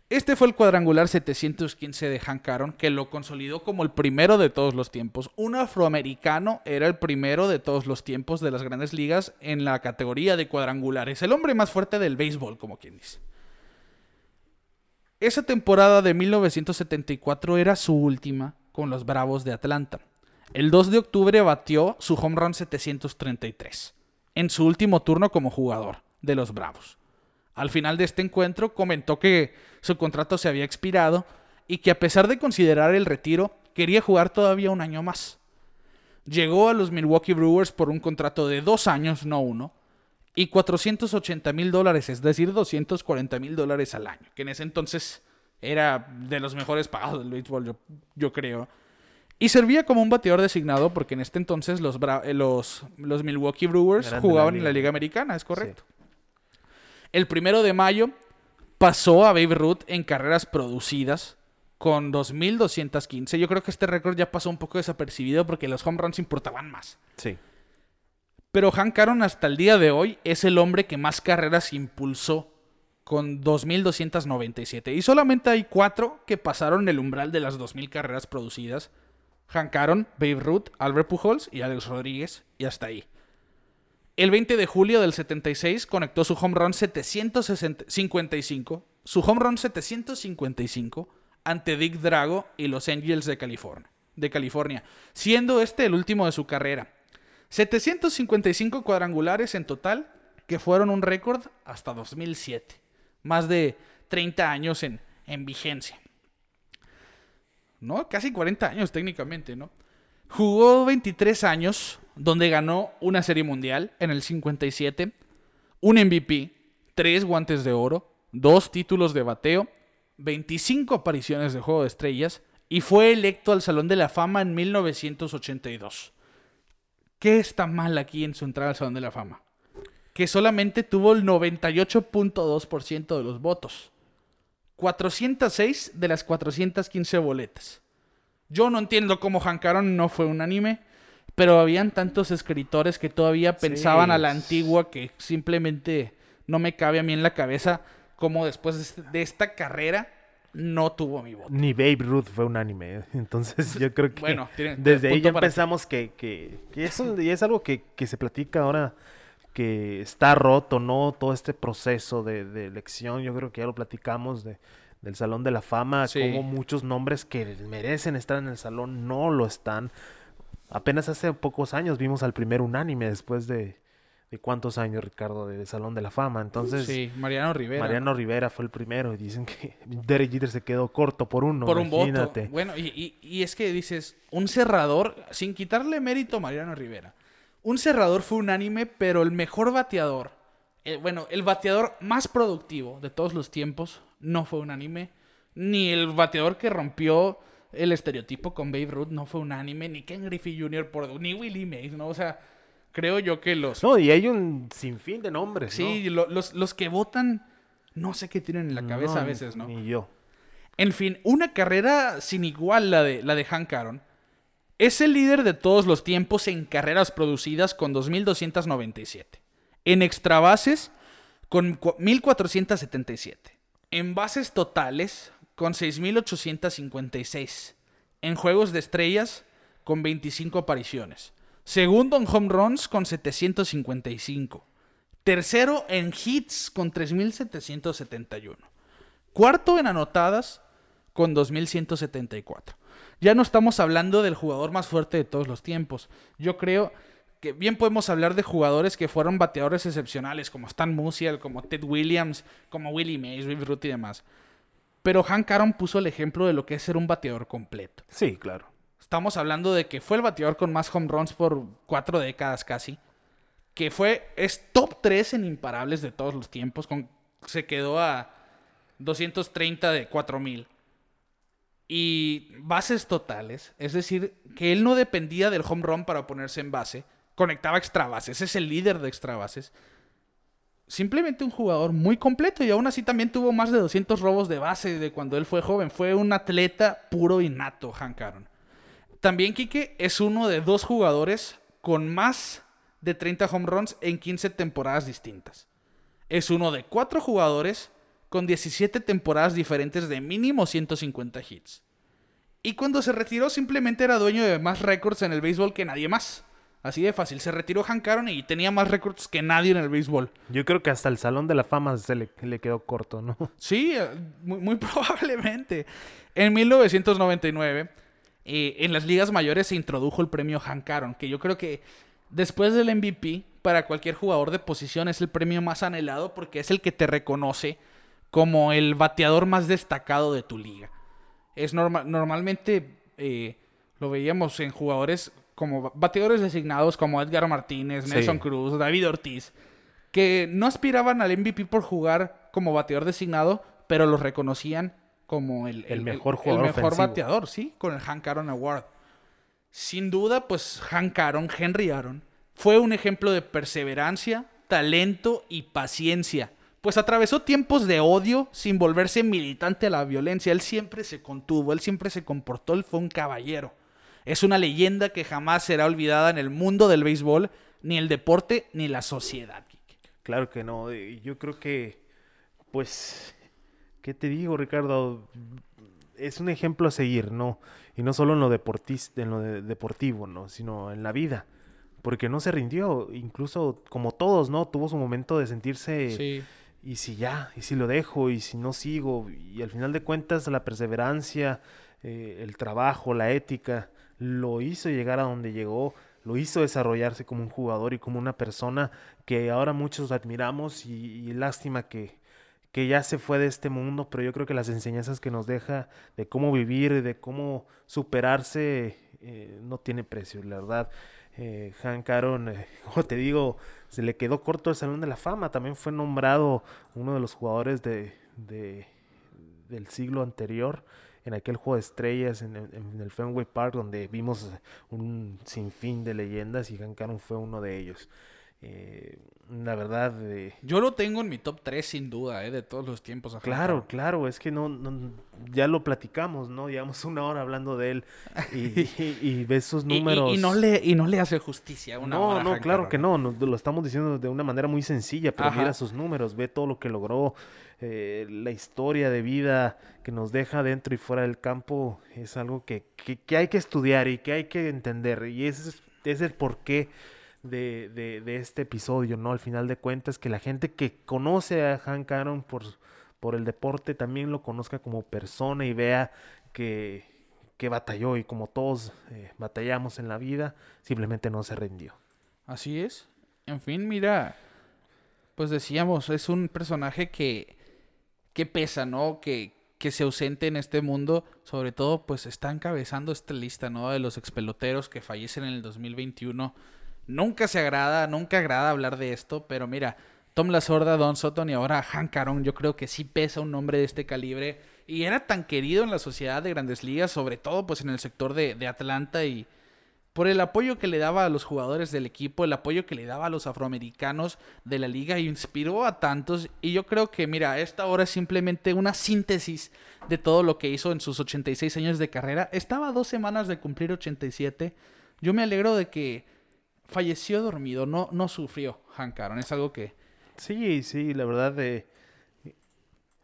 Este fue el cuadrangular 715 de Hank Aaron, que lo consolidó como el primero de todos los tiempos. Un afroamericano era el primero de todos los tiempos de las grandes ligas en la categoría de cuadrangulares. El hombre más fuerte del béisbol, como quien dice. Esa temporada de 1974 era su última con los Bravos de Atlanta. El 2 de octubre batió su home run 733 en su último turno como jugador de los Bravos. Al final de este encuentro comentó que su contrato se había expirado y que a pesar de considerar el retiro, quería jugar todavía un año más. Llegó a los Milwaukee Brewers por un contrato de dos años, no uno, y 480 mil dólares, es decir, 240 mil dólares al año, que en ese entonces era de los mejores pagados del béisbol, yo, creo. Y servía como un bateador designado porque en este entonces los, eh, los, los Milwaukee Brewers jugaban en la Liga Americana, es correcto. El primero de mayo pasó a Babe Ruth en carreras producidas con 2.215. Yo creo que este récord ya pasó un poco desapercibido porque los home runs importaban más. Sí. Pero Hank Aaron hasta el día de hoy es el hombre que más carreras impulsó con 2.297. Y solamente hay cuatro que pasaron el umbral de las 2.000 carreras producidas. Hank Aaron, Babe Ruth, Albert Pujols y Alex Rodríguez. Y hasta ahí. El 20 de julio del 76 conectó su home run 755, su home run 755 ante Dick Drago y los Angels de California, de California, siendo este el último de su carrera. 755 cuadrangulares en total, que fueron un récord hasta 2007. Más de 30 años en, en vigencia. ¿No? Casi 40 años técnicamente, ¿no? Jugó 23 años, donde ganó una serie mundial en el 57, un MVP, tres guantes de oro, dos títulos de bateo, 25 apariciones de Juego de Estrellas y fue electo al Salón de la Fama en 1982. ¿Qué está mal aquí en su entrada al Salón de la Fama? Que solamente tuvo el 98.2% de los votos. 406 de las 415 boletas. Yo no entiendo cómo Hank Aaron no fue un anime, pero habían tantos escritores que todavía pensaban a la antigua que simplemente no me cabe a mí en la cabeza cómo después de este, esta carrera no tuvo mi voto. Ni Babe Ruth fue un anime. ¿eh? Entonces yo creo que bueno, desde ahí ya empezamos que, que, eso y es algo que, se platica ahora que está roto, ¿no? Todo este proceso de, de elección, yo creo que ya lo platicamos de del Salón de la Fama, como muchos nombres que merecen estar en el salón no lo están. Apenas hace pocos años vimos al primer unánime después de, de cuántos años, Ricardo, del Salón de la Fama. Entonces, sí, Mariano Rivera. Mariano Rivera fue el primero y dicen que Derek Jeter se quedó corto por uno. Por un voto. Bueno, y, y es que dices, un cerrador, sin quitarle mérito a Mariano Rivera, un cerrador fue unánime, pero el mejor bateador eh, bueno, el bateador más productivo de todos los tiempos no fue un anime. Ni el bateador que rompió el estereotipo con Babe Ruth no fue un anime. Ni Ken Griffey Jr. Por, ni Willie Mays, ¿no? O sea, creo yo que los... No, y hay un sinfín de nombres, Sí, los, los, que votan no sé qué tienen en la cabeza a veces, ¿no? Ni yo. En fin, una carrera sin igual la de, la de Hank Aaron. Es el líder de todos los tiempos en carreras producidas con 2.297 en extra bases con 1477, en bases totales con 6856, en juegos de estrellas con 25 apariciones, segundo en home runs con 755, tercero en hits con 3771, cuarto en anotadas con 2174. Ya no estamos hablando del jugador más fuerte de todos los tiempos. Yo creo bien podemos hablar de jugadores que fueron bateadores excepcionales, como Stan Musial, como Ted Williams, como Willie Mays, Babe Ruth y demás. Pero Hank Aaron puso el ejemplo de lo que es ser un bateador completo. Sí, claro. estamos hablando de que fue el bateador con más home runs por cuatro décadas casi. Que fue, es top 3 en imparables de todos los tiempos. Con, se quedó a 230 de 4000. Y bases totales. Es decir, que él no dependía del home run para ponerse en base. Conectaba extra bases. Es el líder de extra bases simplemente un jugador muy completo y aún así también tuvo más de 200 robos de base de cuando él fue joven. Fue un atleta puro y nato, Hank Aaron. También Kike es uno de dos jugadores con más de 30 home runs en 15 temporadas distintas. Es uno de cuatro jugadores con 17 temporadas diferentes de mínimo 150 hits. Y cuando se retiró simplemente era dueño de más récords en el béisbol que nadie más. Así de fácil. Se retiró Hank Aaron y tenía más récords que nadie en el béisbol. Yo creo que hasta el Salón de la Fama se le, quedó corto, ¿no? Sí, eh, muy, probablemente. En 1999, eh, en las ligas mayores se introdujo el premio Hank Aaron, que yo creo que después del MVP, para cualquier jugador de posición es el premio más anhelado porque es el que te reconoce como el bateador más destacado de tu liga. Es normalmente eh, lo veíamos en jugadores como bateadores designados como Edgar Martínez, Nelson Cruz, David Ortiz, que no aspiraban al MVP por jugar como bateador designado, pero los reconocían como el, mejor jugador. El mejor bateador, sí, con el Hank Aaron Award. Sin duda, pues Hank Aaron, Henry Aaron, fue un ejemplo de perseverancia, talento y paciencia. Pues atravesó tiempos de odio sin volverse militante a la violencia. Él siempre se contuvo, él siempre se comportó, él fue un caballero. Es una leyenda que jamás será olvidada en el mundo del béisbol, ni el deporte, ni la sociedad. Claro que no. Yo creo que, pues, ¿qué te digo, Ricardo? Es un ejemplo a seguir, ¿no? Y no solo en lo, en lo deportivo, ¿no? Sino en la vida. Porque no se rindió. Incluso, como todos, ¿no? Tuvo su momento de sentirse... Sí. Y si ya, y si lo dejo, y si no sigo. Y al final de cuentas, la perseverancia, eh, el trabajo, la ética lo hizo llegar a donde llegó, lo hizo desarrollarse como un jugador y como una persona que ahora muchos admiramos y, lástima que, que ya se fue de este mundo, pero yo creo que las enseñanzas que nos deja de cómo vivir, de cómo superarse, eh, no tiene precio, la verdad. Eh, Hank eh, como te digo, se le quedó corto el Salón de la Fama, también fue nombrado uno de los jugadores de, de del siglo anterior en aquel juego de estrellas en, el Fenway Park donde vimos un sinfín de leyendas y Hank Aaron fue uno de ellos. Eh, la verdad. Yo lo tengo en mi top 3 sin duda, eh, de todos los tiempos. claro, claro, es que no, ya lo platicamos, ¿no? Llevamos una hora hablando de él y, ves sus números. Y, no le, y no le hace justicia una No, no, claro que no, lo estamos diciendo de una manera muy sencilla, pero mira sus números, ve todo lo que logró, eh, la historia de vida que nos deja dentro y fuera del campo es algo que, que, hay que estudiar y que hay que entender. Y ese es, es el porqué de, de, este episodio, ¿no? Al final de cuentas, que la gente que conoce a Hank Aaron por, por el deporte también lo conozca como persona y vea que, que batalló y como todos eh, batallamos en la vida, simplemente no se rindió. Así es. En fin, mira, pues decíamos, es un personaje que, que pesa, ¿no? Que, que se ausente en este mundo, sobre todo pues está encabezando esta lista, ¿no? De los expeloteros que fallecen en el 2021 Nunca se agrada, nunca agrada hablar de esto, pero mira, Tom La Sorda, Don Sutton y ahora Hank Aaron, yo creo que sí pesa un nombre de este calibre y era tan querido en la sociedad de grandes ligas, sobre todo pues en el sector de, de Atlanta y por el apoyo que le daba a los jugadores del equipo, el apoyo que le daba a los afroamericanos de la liga, inspiró a tantos. Y yo creo que, mira, esta hora es simplemente una síntesis de todo lo que hizo en sus 86 años de carrera. Estaba dos semanas de cumplir 87. Yo me alegro de que falleció dormido, no, no sufrió Hank Aaron. Es algo que... Sí, sí, la verdad eh,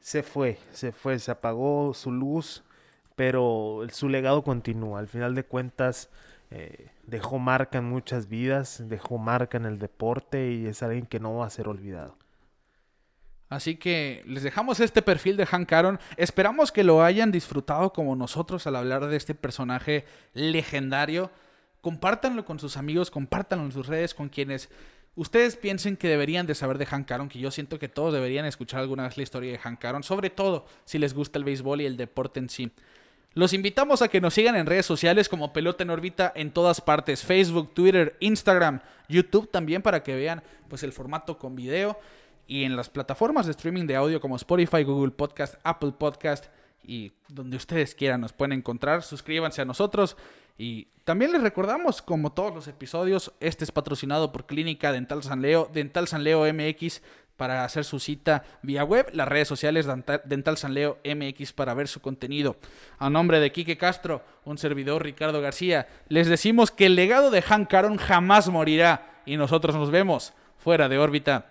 se fue, se fue, se apagó su luz, pero su legado continúa. Al final de cuentas eh, dejó marca en muchas vidas, dejó marca en el deporte y es alguien que no va a ser olvidado. Así que les dejamos este perfil de Hank Aaron. Esperamos que lo hayan disfrutado como nosotros al hablar de este personaje legendario compártanlo con sus amigos, compártanlo en sus redes con quienes ustedes piensen que deberían de saber de Hank Aaron, que yo siento que todos deberían escuchar alguna vez la historia de Hank Aaron, sobre todo si les gusta el béisbol y el deporte en sí. Los invitamos a que nos sigan en redes sociales como Pelota en órbita en todas partes, Facebook, Twitter, Instagram, YouTube también para que vean pues el formato con video y en las plataformas de streaming de audio como Spotify, Google Podcast, Apple Podcast y donde ustedes quieran nos pueden encontrar. Suscríbanse a nosotros y también les recordamos, como todos los episodios, este es patrocinado por Clínica Dental San Leo, Dental San Leo MX para hacer su cita vía web, las redes sociales Dental San Leo MX para ver su contenido. A nombre de Quique Castro, un servidor Ricardo García, les decimos que el legado de Hank Aaron jamás morirá y nosotros nos vemos fuera de órbita.